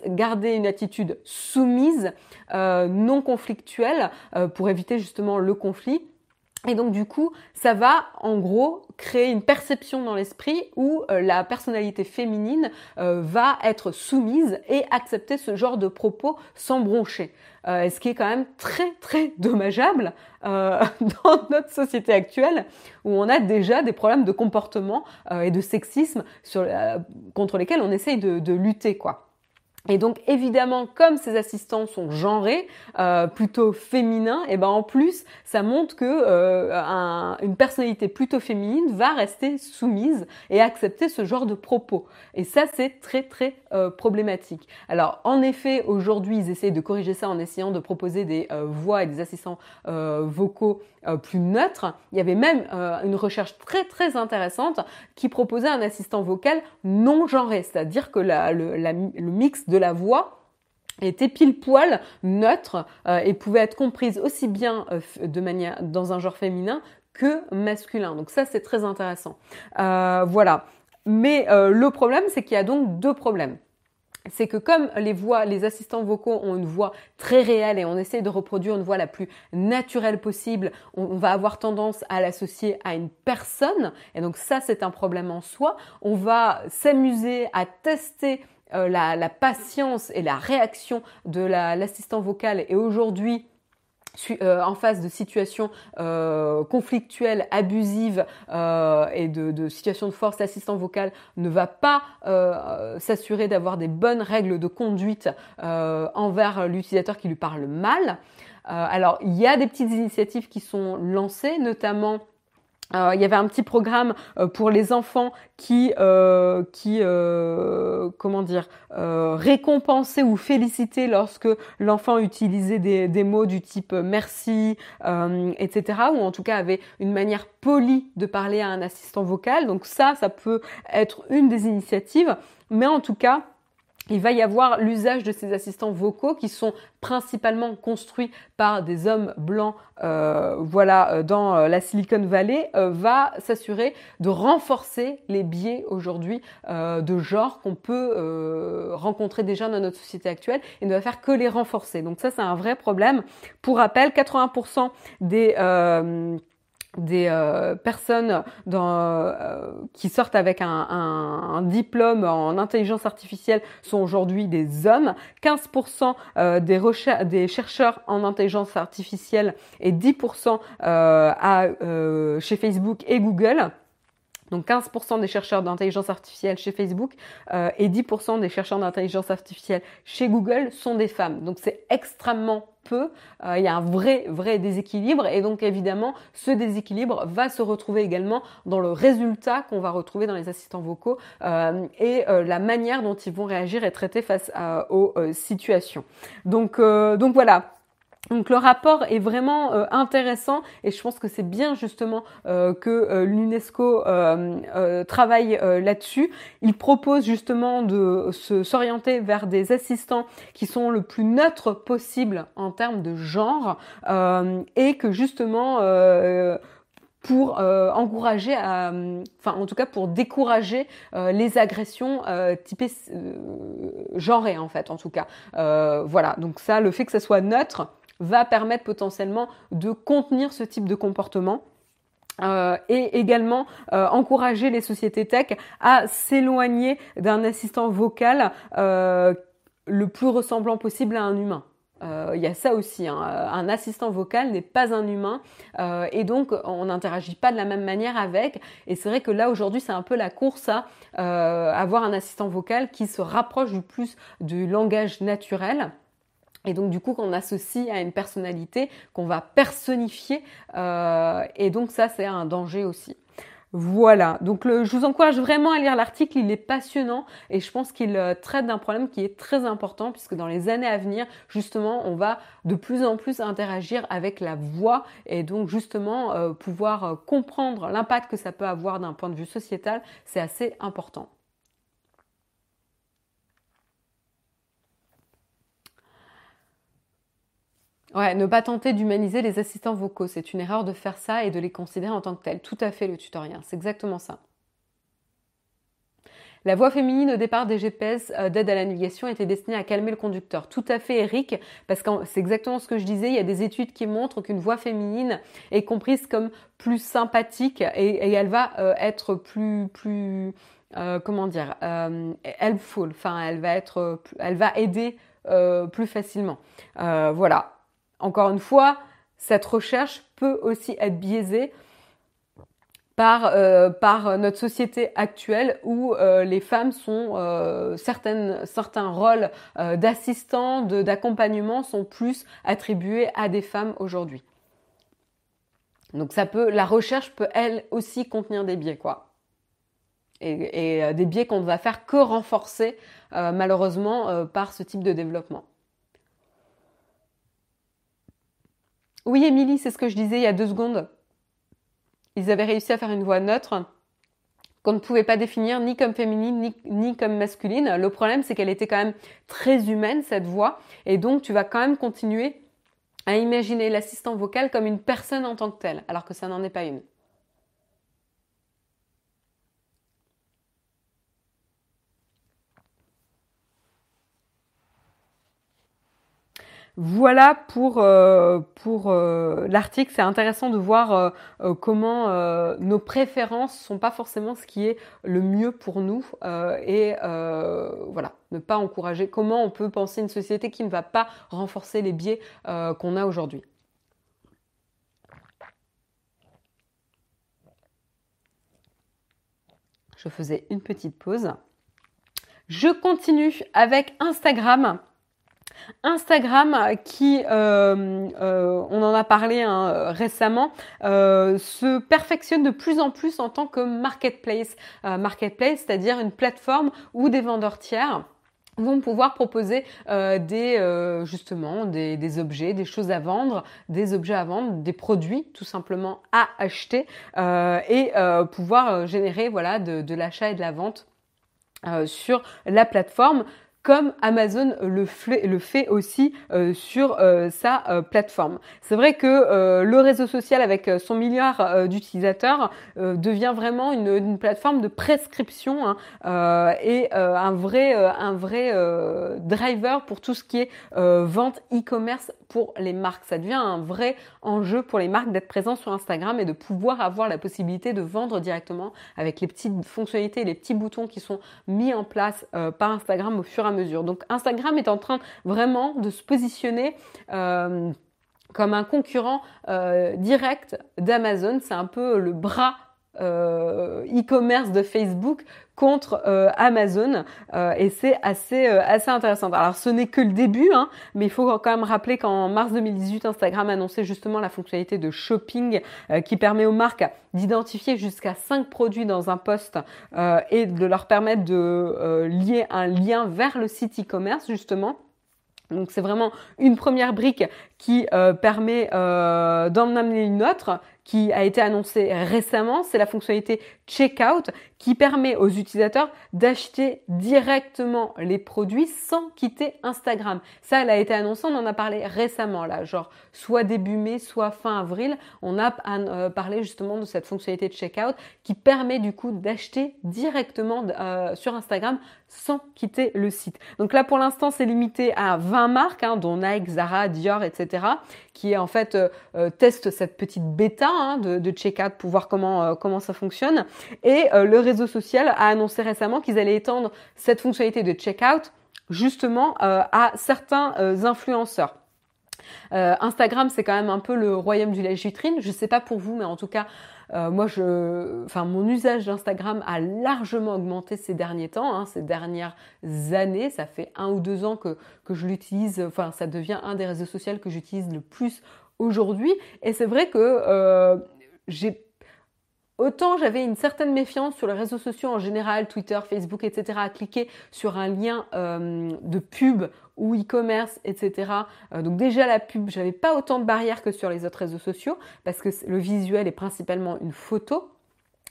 garder une attitude soumise, non conflictuelle, pour éviter justement le conflit et donc du coup, ça va en gros créer une perception dans l'esprit où euh, la personnalité féminine euh, va être soumise et accepter ce genre de propos sans broncher. Euh, ce qui est quand même très très dommageable dans notre société actuelle où on a déjà des problèmes de comportement et de sexisme contre lesquels on essaye de lutter quoi. Et donc évidemment, comme ces assistants sont genrés, euh, plutôt féminins, et ben en plus, ça montre que euh, une personnalité plutôt féminine va rester soumise et accepter ce genre de propos. Et ça, c'est très très euh, problématique. Alors en effet, aujourd'hui, ils essayent de corriger ça en essayant de proposer des voix et des assistants vocaux plus neutres. Il y avait même une recherche très très intéressante qui proposait un assistant vocal non genré, c'est-à-dire que la, le, le mix de la voix était pile poil neutre euh, et pouvait être comprise aussi bien euh, de manière dans un genre féminin que masculin. Donc ça c'est très intéressant. Euh, voilà. Mais le problème c'est qu'il y a donc deux problèmes c'est que comme les voix, les assistants vocaux ont une voix très réelle et on essaie de reproduire une voix la plus naturelle possible, on, va avoir tendance à l'associer à une personne et donc ça c'est un problème en soi. On va s'amuser à tester euh, la, patience et la réaction de l'assistant vocal et aujourd'hui euh, en face de situations euh, conflictuelles, abusives et de, situations de force, l'assistant vocal ne va pas s'assurer d'avoir des bonnes règles de conduite envers l'utilisateur qui lui parle mal. alors, il y a des petites initiatives qui sont lancées, notamment euh, il y avait un petit programme euh, pour les enfants qui, euh, qui comment dire, récompensait ou félicitait lorsque l'enfant utilisait des, des, mots du type merci, etc. Ou en tout cas avait une manière polie de parler à un assistant vocal. Donc ça, ça peut être une des initiatives. Mais en tout cas, il va y avoir l'usage de ces assistants vocaux qui sont principalement construits par des hommes blancs, euh, voilà, euh, dans euh, la Silicon Valley, va s'assurer de renforcer les biais aujourd'hui de genre qu'on peut rencontrer déjà dans notre société actuelle et ne va faire que les renforcer. Donc ça, c'est un vrai problème. Pour rappel, 80% des des euh, personnes euh, qui sortent avec un, diplôme en intelligence artificielle sont aujourd'hui des hommes. 15% euh, des, chercheurs en intelligence artificielle et 10% à, chez Facebook et Google. Donc 15% des chercheurs d'intelligence artificielle chez Facebook et 10% des chercheurs d'intelligence artificielle chez Google sont des femmes. Donc c'est extrêmement euh, il y a un vrai, vrai déséquilibre et donc évidemment ce déséquilibre va se retrouver également dans le résultat qu'on va retrouver dans les assistants vocaux euh, et euh, la manière dont ils vont réagir et traiter face aux situations. Donc voilà, Donc le rapport est vraiment euh, intéressant et je pense que c'est bien justement euh, que euh, l'UNESCO travaille là-dessus. Il propose justement de s'orienter vers des assistants qui sont le plus neutres possible en termes de genre et que justement pour encourager, enfin en tout cas pour décourager les agressions typées genrées en fait en tout cas. voilà, donc ça, le fait que ça soit neutre, va permettre potentiellement de contenir ce type de comportement. Euh, et également euh, encourager les sociétés tech à s'éloigner d'un assistant vocal euh, le plus ressemblant possible à un humain. Il y a ça aussi, hein. un assistant vocal n'est pas un humain et donc on n'interagit pas de la même manière avec. Et c'est vrai que là aujourd'hui c'est un peu la course à avoir un assistant vocal qui se rapproche du plus du langage naturel. Et donc du coup qu'on associe à une personnalité qu'on va personnifier. Euh, et donc ça c'est un danger aussi. Voilà, donc je vous encourage vraiment à lire l'article, il est passionnant et je pense qu'il euh, traite d'un problème qui est très important puisque dans les années à venir, justement, on va de plus en plus interagir avec la voix et donc justement euh, pouvoir comprendre l'impact que ça peut avoir d'un point de vue sociétal, c'est assez important. Ouais, ne pas tenter d'humaniser les assistants vocaux. C'est une erreur de faire ça et de les considérer en tant que tels. Tout à fait le tutoriel. C'est exactement ça. La voix féminine au départ des GPS euh, d'aide à la navigation était destinée à calmer le conducteur. Tout à fait, Eric, parce que c'est exactement ce que je disais. Il y a des études qui montrent qu'une voix féminine est comprise comme plus sympathique et, elle va euh, être plus, plus, euh, comment dire, helpful. Enfin, elle va être, elle va aider plus facilement. voilà. Encore une fois, cette recherche peut aussi être biaisée par, euh, notre société actuelle où euh, les femmes sont euh, certains rôles d'assistants, d'accompagnement sont plus attribués à des femmes aujourd'hui. Donc la recherche peut elle aussi contenir des biais quoi. Et, et des biais qu'on ne va faire que renforcer malheureusement par ce type de développement. Oui, Émilie, c'est ce que je disais il y a deux secondes. Ils avaient réussi à faire une voix neutre qu'on ne pouvait pas définir ni comme féminine ni, comme masculine. Le problème, c'est qu'elle était quand même très humaine, cette voix. Et donc, tu vas quand même continuer à imaginer l'assistant vocal comme une personne en tant que telle, alors que ça n'en est pas une. Voilà pour, euh, euh, l'article. C'est intéressant de voir euh, comment nos préférences sont pas forcément ce qui est le mieux pour nous et voilà, ne pas encourager. Comment on peut penser une société qui ne va pas renforcer les biais qu'on a aujourd'hui. Je faisais une petite pause. Je continue avec Instagram. Instagram qui, euh, euh, on en a parlé hein, récemment, euh, se perfectionne de plus en plus en tant que marketplace. marketplace, c'est-à-dire une plateforme où des vendeurs tiers vont pouvoir proposer des justement des, objets, des choses à vendre, des objets à vendre, des produits tout simplement à acheter et pouvoir générer voilà de l'achat et de la vente sur la plateforme comme Amazon le fait, aussi euh, sur euh, sa euh, plateforme. C'est vrai que le réseau social avec son milliard d'utilisateurs devient vraiment une, plateforme de prescription hein, et un vrai, un vrai driver pour tout ce qui est vente e-commerce pour les marques. Ça devient un vrai enjeu pour les marques d'être présents sur Instagram et de pouvoir avoir la possibilité de vendre directement avec les petites fonctionnalités, les petits boutons qui sont mis en place par Instagram au fur et à mesure donc Instagram est en train vraiment de se positionner euh, comme un concurrent euh, direct d'Amazon. C'est un peu le bras euh, e-commerce de Facebook contre euh, Amazon euh, et c'est assez intéressant. Alors ce n'est que le début, hein, mais il faut quand même rappeler qu'en mars 2018, Instagram annonçait justement la fonctionnalité de shopping qui permet aux marques d'identifier jusqu'à 5 produits dans un post et de leur permettre de lier un lien vers le site e-commerce justement. Donc c'est vraiment une première brique qui euh, permet euh, d'en amener une autre qui a été annoncée récemment, c'est la fonctionnalité Checkout qui permet aux utilisateurs d'acheter directement les produits sans quitter Instagram. Ça, elle a été annoncée, on en a parlé récemment là, genre soit début mai, soit fin avril, on a euh, parlé justement de cette fonctionnalité de Checkout qui permet du coup d'acheter directement euh, sur Instagram sans quitter le site. Donc là, pour l'instant, c'est limité à 20 marques, hein, dont Nike, Zara, Dior, etc., qui en fait euh, testent cette petite bêta hein, de, de checkout pour voir comment comment ça fonctionne. Et le réseau social a annoncé récemment qu'ils allaient étendre cette fonctionnalité de checkout justement euh, à certains euh, influenceurs. Euh, Instagram, c'est quand même un peu le royaume du lèche vitrine. Je sais pas pour vous, mais en tout cas, moi, je, enfin, mon usage d'Instagram a largement augmenté ces derniers temps, hein, ces dernières années. Ça fait un ou deux ans que, que je l'utilise. Enfin, ça devient un des réseaux sociaux que j'utilise le plus aujourd'hui. Et c'est vrai que j'ai Autant j'avais une certaine méfiance sur les réseaux sociaux en général, Twitter, Facebook, etc., à cliquer sur un lien euh, de pub ou e-commerce, etc. Euh, donc déjà la pub, j'avais pas autant de barrières que sur les autres réseaux sociaux parce que le visuel est principalement une photo.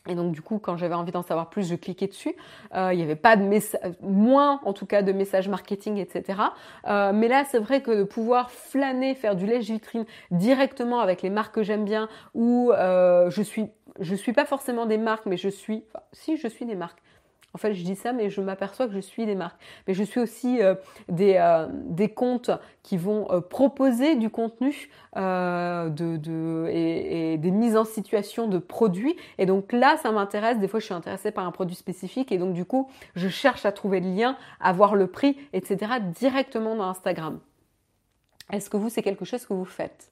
Et donc du coup, quand j'avais envie d'en savoir plus, je cliquais dessus. Euh, il n'y avait pas de message, moins en tout cas de messages marketing, etc. Euh, mais là, c'est vrai que de pouvoir flâner, faire du lèche vitrine directement avec les marques que j'aime bien, ou euh, je suis, je suis pas forcément des marques, mais je suis, enfin, si je suis des marques, en fait, je dis ça, mais je m'aperçois que je suis des marques. Mais je suis aussi euh, des, euh, des, comptes qui vont euh, proposer du contenu de, de, et, et, des mises en situation de produits. Et donc là, ça m'intéresse. Des fois, je suis intéressée par un produit spécifique. Et donc, du coup, je cherche à trouver le lien, à voir le prix, etc. directement dans Instagram. Est-ce que vous, c'est quelque chose que vous faites?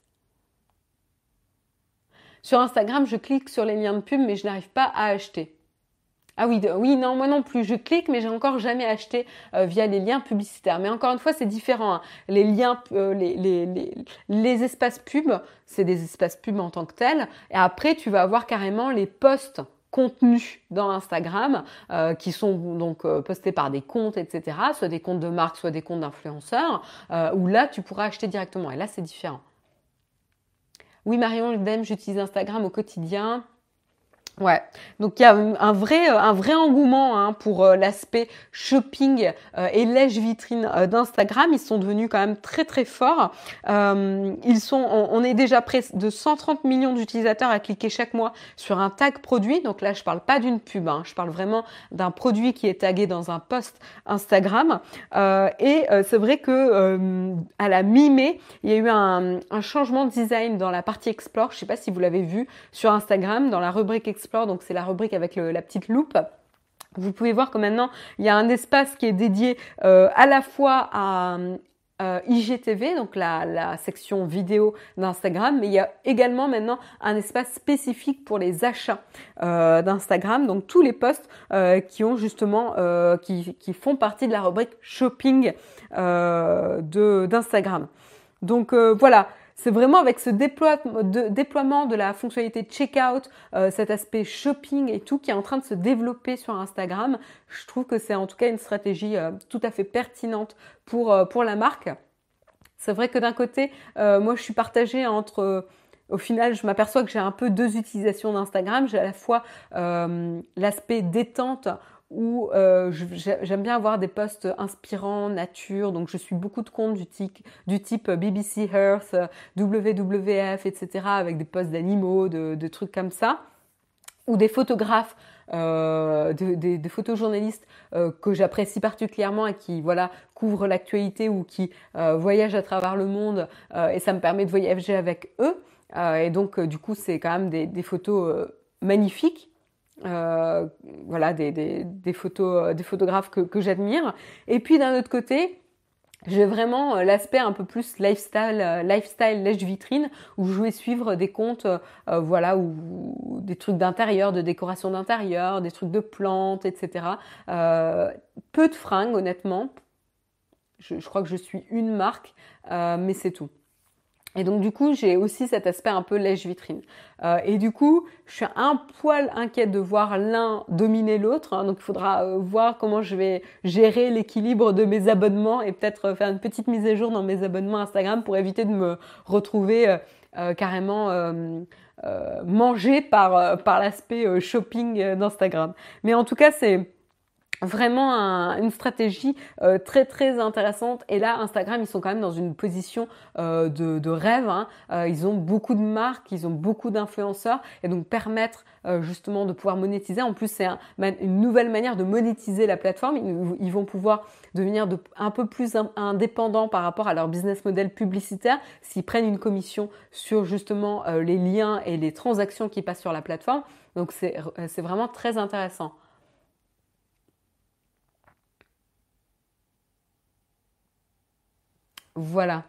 Sur Instagram, je clique sur les liens de pub, mais je n'arrive pas à acheter. Ah oui, oui, non, moi non plus. Je clique, mais j'ai encore jamais acheté euh, via les liens publicitaires. Mais encore une fois, c'est différent. Hein. Les liens, euh, les, les, les, les, espaces pubs, c'est des espaces pubs en tant que tels. Et après, tu vas avoir carrément les posts contenus dans Instagram euh, qui sont donc postés par des comptes, etc. Soit des comptes de marque, soit des comptes d'influenceurs, où là, tu pourras acheter directement. Et là, c'est différent. Oui, Marion, j'utilise Instagram au quotidien. Ouais, donc il y a un vrai, un vrai engouement hein, pour euh, l'aspect shopping euh, et lèche vitrine euh, d'Instagram. Ils sont devenus quand même très très forts. ils sont, on, est déjà près de 130 millions d'utilisateurs à cliquer chaque mois sur un tag produit. Donc là, je parle pas d'une pub, hein, je parle vraiment d'un produit qui est tagué dans un post Instagram. et c'est vrai que à la mi-mai, il y a eu un, un, changement de design dans la partie Explore. Je sais pas si vous l'avez vu sur Instagram dans la rubrique Explore donc c'est la rubrique avec la petite loupe. Vous pouvez voir que maintenant, il y a un espace qui est dédié euh, à la fois à euh, IGTV, donc la, section vidéo d'Instagram, mais il y a également maintenant un espace spécifique pour les achats euh, d'Instagram, donc tous les posts qui ont justement, qui, qui, font partie de la rubrique shopping d'Instagram. Donc voilà, c'est vraiment avec ce déploiement de la fonctionnalité checkout, euh, cet aspect shopping et tout qui est en train de se développer sur Instagram. Je trouve que c'est en tout cas une stratégie euh, tout à fait pertinente pour, euh, pour la marque. C'est vrai que d'un côté, moi je suis partagée entre au final, je m'aperçois que j'ai un peu deux utilisations d'Instagram. J'ai à la fois l'aspect détente où euh, j'aime bien avoir des posts inspirants, nature, donc je suis beaucoup de comptes du, type BBC Earth, WWF, etc., avec des posts d'animaux, de, trucs comme ça, ou des photographes, euh, des, photojournalistes euh, que j'apprécie particulièrement et qui voilà couvrent l'actualité ou qui voyagent à travers le monde et ça me permet de voyager avec eux. et donc du coup c'est quand même des photos magnifiques euh, voilà, des, photos, euh, des photographes que, j'admire. Et puis d'un autre côté, j'ai vraiment euh, l'aspect un peu plus lifestyle, lifestyle lèche vitrine où je vais suivre des comptes, voilà, ou des trucs d'intérieur, de décoration d'intérieur, des trucs de plantes, etc. peu de fringues, honnêtement. Je, crois que je suis une marque, mais c'est tout. Et donc du coup, j'ai aussi cet aspect un peu lèche-vitrine. Euh, et du coup, je suis un poil inquiète de voir l'un dominer l'autre. Hein. donc il faudra euh, voir comment je vais gérer l'équilibre de mes abonnements et peut-être faire une petite mise à jour dans mes abonnements Instagram pour éviter de me retrouver euh, carrément mangé par, par l'aspect shopping d'Instagram. Mais en tout cas, c'est vraiment une stratégie euh, très très intéressante. Et là Instagram ils sont quand même dans une position euh, de, rêve hein. euh, ils ont beaucoup de marques ils ont beaucoup d'influenceurs. Et donc permettre justement de pouvoir monétiser. En plus c'est une nouvelle manière de monétiser la plateforme. Ils, vont pouvoir devenir un peu plus indépendants par rapport à leur business model publicitaire s'ils prennent une commission sur justement les liens et les transactions qui passent sur la plateforme. Donc c'est vraiment très intéressant Voilà.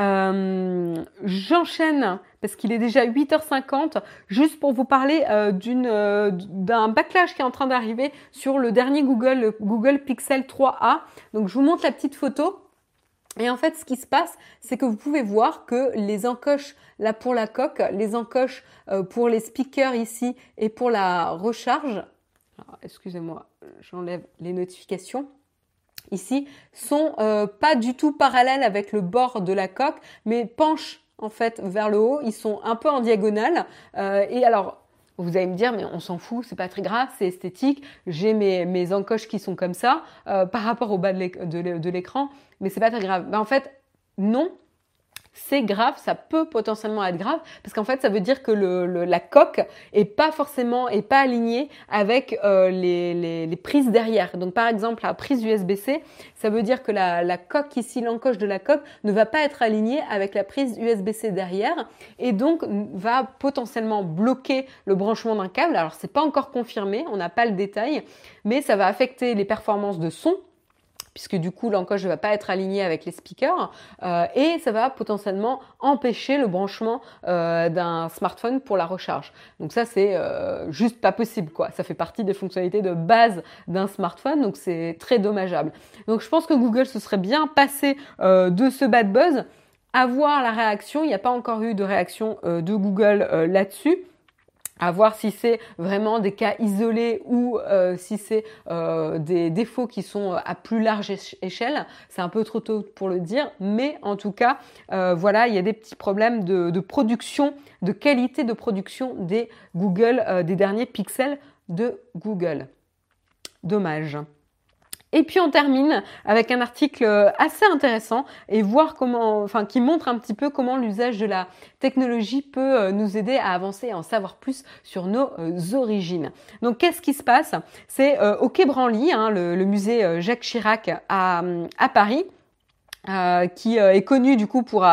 Euh, j'enchaîne parce qu'il est déjà 8h50, juste pour vous parler euh, euh, d'un backlash qui est en train d'arriver sur le dernier Google, le Google Pixel 3a. Donc je vous montre la petite photo. Et en fait, ce qui se passe, c'est que vous pouvez voir que les encoches là pour la coque, les encoches pour les speakers ici et pour la recharge, excusez-moi, j'enlève les notifications ici, sont euh, pas du tout parallèles avec le bord de la coque, mais penchent en fait vers le haut. Ils sont un peu en diagonale. Euh, et alors, vous allez me dire, mais on s'en fout, c'est pas très grave, c'est esthétique. J'ai mes, encoches qui sont comme ça euh, par rapport au bas de l'écran, mais c'est pas très grave. Ben, en fait, non, c'est grave, ça peut potentiellement être grave, parce qu'en fait, ça veut dire que le, la coque est pas forcément, est pas alignée avec euh, les, les, les, prises derrière. Donc, par exemple, la prise USB-C, ça veut dire que la, la coque ici, l'encoche de la coque, ne va pas être alignée avec la prise USB-C derrière, et donc va potentiellement bloquer le branchement d'un câble. Alors, c'est pas encore confirmé, on n'a pas le détail, mais ça va affecter les performances de son puisque du coup l'encoche ne va pas être alignée avec les speakers euh, et ça va potentiellement empêcher le branchement euh, d'un smartphone pour la recharge. Donc ça c'est euh, juste pas possible quoi. Ça fait partie des fonctionnalités de base d'un smartphone donc c'est très dommageable. Donc je pense que Google se serait bien passé de ce bad buzz. À voir la réaction, il n'y a pas encore eu de réaction de Google là-dessus à voir si c'est vraiment des cas isolés ou euh, si c'est euh, des défauts qui sont à plus large échelle. C'est un peu trop tôt pour le dire, mais en tout cas, euh, voilà, il y a des petits problèmes de, de, production, de qualité de production des Google, des derniers pixels de Google. Dommage. Et puis on termine avec un article euh, assez intéressant et voir comment, enfin, qui montre un petit peu comment l'usage de la technologie peut euh, nous aider à avancer et en savoir plus sur nos euh, origines. Donc qu'est-ce qui se passe? C'est au Quai Branly, hein, le, musée Jacques Chirac à, Paris. qui est connu du coup pour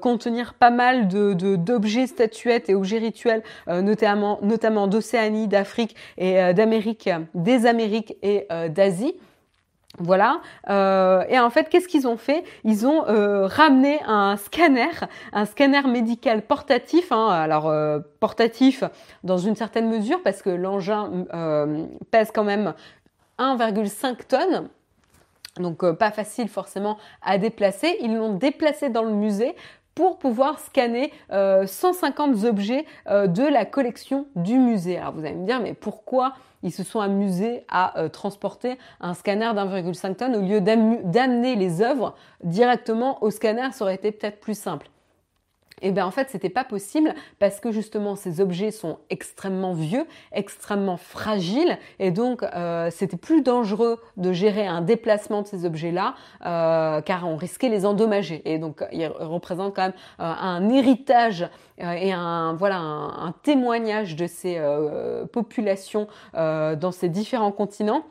contenir pas mal d'objets, statuettes et objets rituels, notamment d'Océanie, d'Afrique et d'Amérique, des Amériques et d'Asie. Voilà. Euh, et en fait, qu'est-ce qu'ils ont fait? Ils ont euh, ramené un scanner, un scanner médical portatif. Hein, alors euh, portatif dans une certaine mesure parce que l'engin pèse quand même 1,5 tonnes. Donc pas facile forcément à déplacer. Ils l'ont déplacé dans le musée pour pouvoir scanner 150 euh, objets de la collection du musée. Alors vous allez me dire, mais pourquoi ils se sont amusés à euh, transporter un scanner d'1,5 tonnes au lieu d'amener les œuvres directement au scanner Ça aurait été peut-être plus simple. Et bien en fait, c'était pas possible parce que justement ces objets sont extrêmement vieux, extrêmement fragiles, et donc euh, c'était plus dangereux de gérer un déplacement de ces objets-là, euh, car on risquait les endommager. Et donc ils représentent quand même euh, un héritage euh, et un voilà un, un, témoignage de ces euh, populations dans ces différents continents.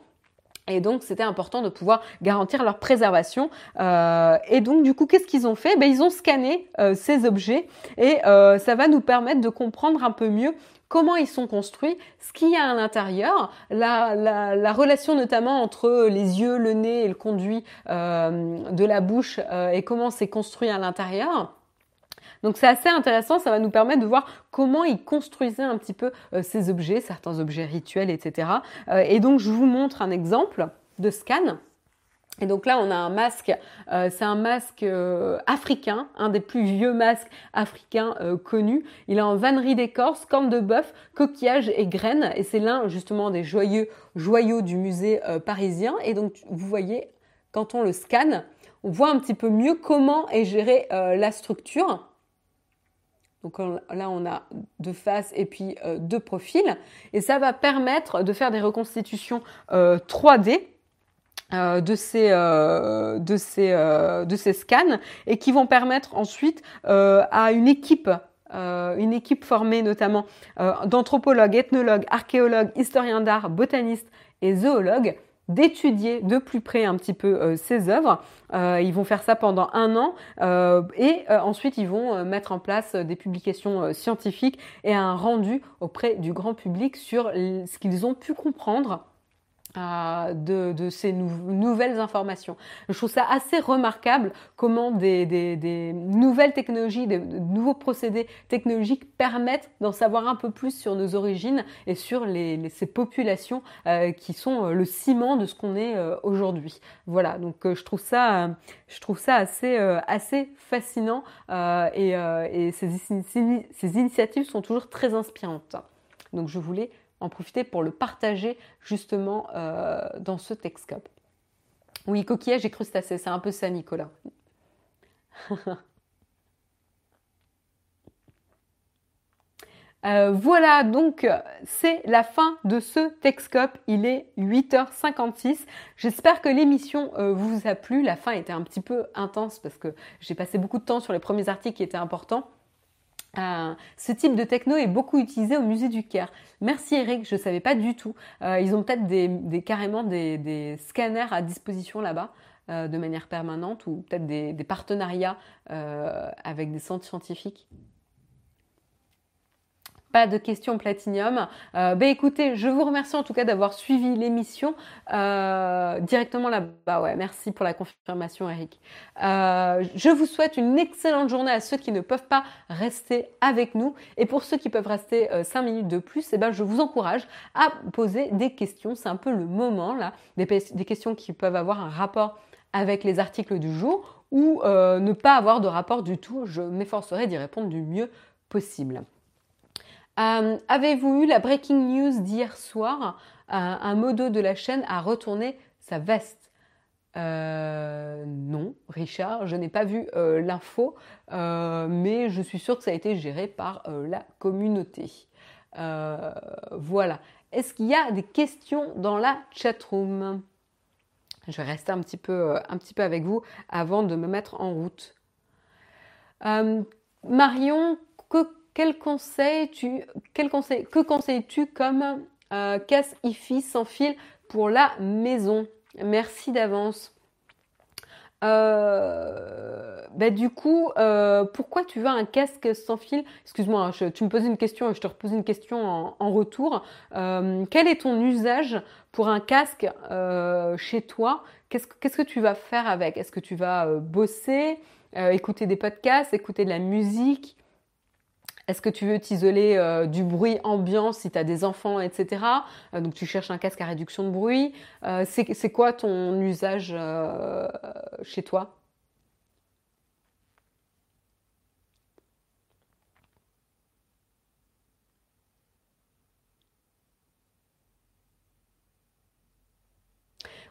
Et donc, c'était important de pouvoir garantir leur préservation. Euh, et donc, du coup, qu'est-ce qu'ils ont fait? Ben, Ils ont scanné euh, ces objets et euh, ça va nous permettre de comprendre un peu mieux comment ils sont construits, ce qu'il y a à l'intérieur, la, la, la, relation notamment entre les yeux, le nez et le conduit de la bouche et comment c'est construit à l'intérieur. Donc c'est assez intéressant, ça va nous permettre de voir comment ils construisaient un petit peu euh, ces objets, certains objets rituels, etc. Euh, et donc je vous montre un exemple. de scan. Et donc là, on a un masque, euh, c'est un masque africain, un des plus vieux masques africains connus. Il est en vannerie d'écorce, corne de bœuf, coquillage et graines. Et c'est l'un justement des joyeux joyaux du musée parisien. Et donc, vous voyez, quand on le scanne, on voit un petit peu mieux comment est gérée la structure. Donc là, on a deux faces et puis deux profils. Et ça va permettre de faire des reconstitutions 3D euh, de ces euh, de ces euh, de ces scans et qui vont permettre ensuite à une équipe une équipe formée notamment d'anthropologues, ethnologues, archéologues, historiens d'art, botanistes et zoologues d'étudier de plus près un petit peu ces œuvres. ils vont faire ça pendant un an et ensuite ils vont mettre en place des publications scientifiques et un rendu auprès du grand public sur ce qu'ils ont pu comprendre de, ces nouvelles informations. Je trouve ça assez remarquable comment des, nouvelles technologies, des nouveaux procédés technologiques permettent d'en savoir un peu plus sur nos origines et sur ces populations euh, qui sont euh, le ciment de ce qu'on est euh, aujourd'hui. Voilà, donc je trouve ça, je trouve ça assez, assez fascinant et, ces, ces initiatives sont toujours très inspirantes. Donc je voulais en profiter pour le partager justement euh, dans ce Texcope. Oui, coquillage et crustacés, c'est un peu ça, Nicolas. Euh, voilà, donc c'est la fin de ce Texcope. Il est 8h56. J'espère que l'émission euh, vous a plu. La fin était un petit peu intense parce que j'ai passé beaucoup de temps sur les premiers articles qui étaient importants. Euh, ce type de techno est beaucoup utilisé au musée du Caire. Merci Eric, je ne savais pas du tout. Euh, ils ont peut-être des, carrément des, scanners à disposition là-bas euh, de manière permanente ou peut-être des, partenariats avec des centres scientifiques. Pas de questions platinium. Euh, bah écoutez, je vous remercie en tout cas d'avoir suivi l'émission euh, directement là-bas. Ouais, merci pour la confirmation, Eric. Euh, je vous souhaite une excellente journée à ceux qui ne peuvent pas rester avec nous. Et pour ceux qui peuvent rester 5 minutes de plus, eh ben, je vous encourage à poser des questions. C'est un peu le moment là, des, questions qui peuvent avoir un rapport avec les articles du jour ou ne pas avoir de rapport du tout. Je m'efforcerai d'y répondre du mieux possible. Euh, avez-vous eu la breaking news d'hier soir? Euh, Un modo de la chaîne a retourné sa veste. Euh, non, Richard, je n'ai pas vu l'info, mais je suis sûre que ça a été géré par la communauté. voilà. Est-ce qu'il y a des questions dans la chatroom? Je vais rester un petit peu, un petit peu avec vous avant de me mettre en route. Marion, que quel conseil tu, quel conseil, que conseilles-tu comme euh, casse IFI sans fil pour la maison? Merci d'avance. Euh, bah, du coup, euh, pourquoi tu veux un casque sans fil? Excuse-moi, tu me poses une question et je te repose une question en, retour. quel est ton usage pour un casque chez toi? Qu'est-ce que tu vas faire avec? Est-ce que tu vas bosser, écouter des podcasts, écouter de la musique? Est-ce que tu veux t'isoler euh, du bruit ambiant si tu as des enfants, etc. Euh, donc tu cherches un casque à réduction de bruit. Euh, c'est quoi ton usage chez toi?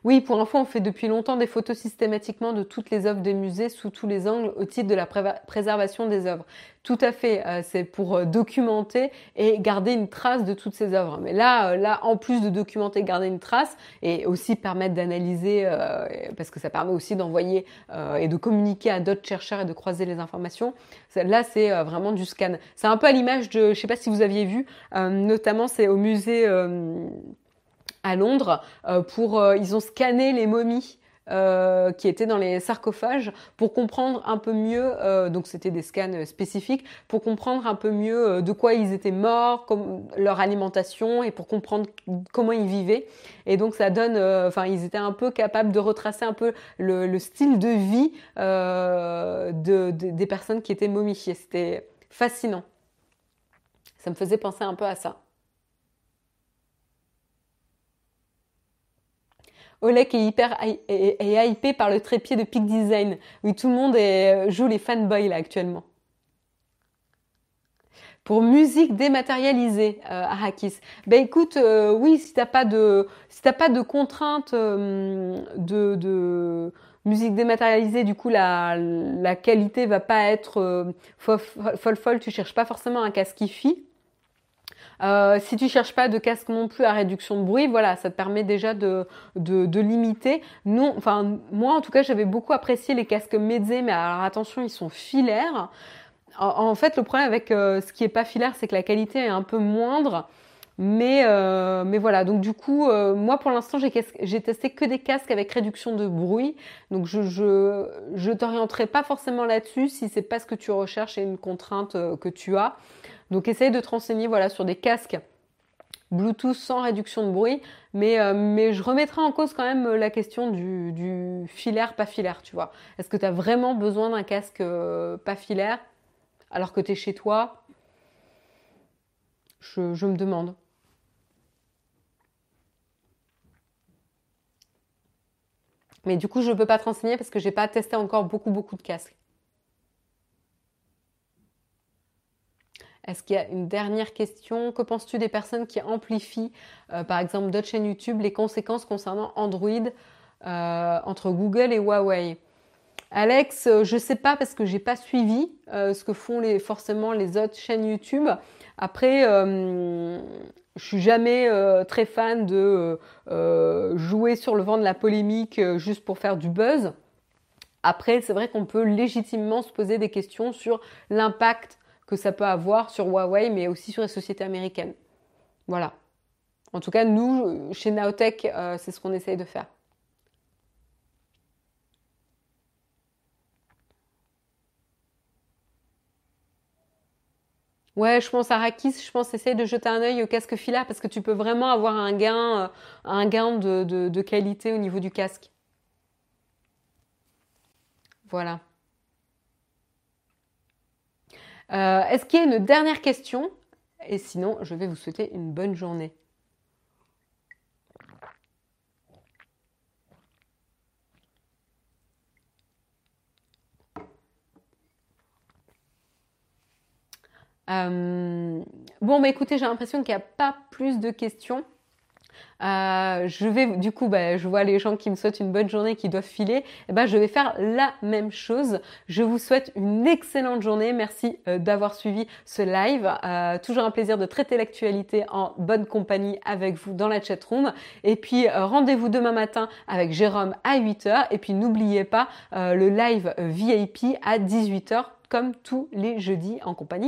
Oui, pour info, on fait depuis longtemps des photos systématiquement de toutes les œuvres des musées sous tous les angles au titre de la préservation des œuvres. Tout à fait, euh, c'est pour euh, documenter et garder une trace de toutes ces œuvres. Mais là, euh, là, en plus de documenter, garder une trace et aussi permettre d'analyser, parce que ça permet aussi d'envoyer et de communiquer à d'autres chercheurs et de croiser les informations. Là, c'est vraiment du scan. C'est un peu à l'image de, je sais pas si vous aviez vu, notamment c'est au musée à Londres euh, pour euh, ils ont scanné les momies euh, qui étaient dans les sarcophages pour comprendre un peu mieux, donc c'était des scans spécifiques, pour comprendre un peu mieux de quoi ils étaient morts, comme, leur alimentation et pour comprendre comment ils vivaient. Et donc ça donne, enfin ils étaient un peu capables de retracer un peu le, style de vie de, des personnes qui étaient momifiées. C'était fascinant. Ça me faisait penser un peu à ça. Olek est hyper hypé par le trépied de Peak Design. Oui, tout le monde est, joue les fanboys là actuellement. Pour musique dématérialisée, euh, Arrakis. Ben écoute, euh, oui, si t'as pas de si t'as pas de contraintes euh, de, musique dématérialisée, du coup la, qualité va pas être euh, folle, folle. Tu cherches pas forcément un casque hi euh, si tu cherches pas de casque non plus à réduction de bruit, voilà, ça te permet déjà de, de, limiter. Non, moi en tout cas j'avais beaucoup apprécié les casques Meze, mais alors attention ils sont filaires. En, fait le problème avec euh, ce qui est pas filaire, c'est que la qualité est un peu moindre. Mais, euh, mais voilà, donc du coup, moi pour l'instant, j'ai testé que des casques avec réduction de bruit. Donc je je, je t'orienterai pas forcément là-dessus si c'est pas ce que tu recherches et une contrainte que tu as. Donc essaye de te renseigner voilà, sur des casques Bluetooth sans réduction de bruit. Mais, euh, je remettrai en cause quand même la question du, filaire, pas filaire, tu vois. Est-ce que tu as vraiment besoin d'un casque euh, pas filaire alors que tu es chez toi? Je, je me demande. Mais du coup, je ne peux pas te renseigner parce que j'ai pas testé encore beaucoup, beaucoup de casques. Est-ce qu'il y a une dernière question? Que penses-tu des personnes qui amplifient, euh, par exemple, d'autres chaînes YouTube, les conséquences concernant Android euh, entre Google et Huawei? Alex, euh, je ne sais pas parce que j'ai pas suivi ce que font forcément les autres chaînes YouTube. Après, je suis jamais très fan de jouer sur le vent de la polémique juste pour faire du buzz. Après, c'est vrai qu'on peut légitimement se poser des questions sur l'impact que ça peut avoir sur Huawei, mais aussi sur les sociétés américaines. Voilà. En tout cas, nous, chez Naotech, c'est ce qu'on essaye de faire. Ouais, je pense à Rakis, je pense essayer de jeter un œil au casque filaire parce que tu peux vraiment avoir un gain, euh, un gain de, de qualité au niveau du casque. Voilà. Euh, est-ce qu'il y a une dernière question? Et sinon, je vais vous souhaiter une bonne journée. Euh, bon, bah écoutez, j'ai l'impression qu'il n'y a pas plus de questions. Euh, je vais, du coup, bah, je vois les gens qui me souhaitent une bonne journée, qui doivent filer. Et eh ben, je vais faire la même chose. Je vous souhaite une excellente journée. Merci euh, d'avoir suivi ce live. toujours un plaisir de traiter l'actualité en bonne compagnie avec vous dans la chat room. Et puis, rendez-vous demain matin avec Jérôme à 8h. Et puis, n'oubliez pas le live VIP à 18h comme tous les jeudis en compagnie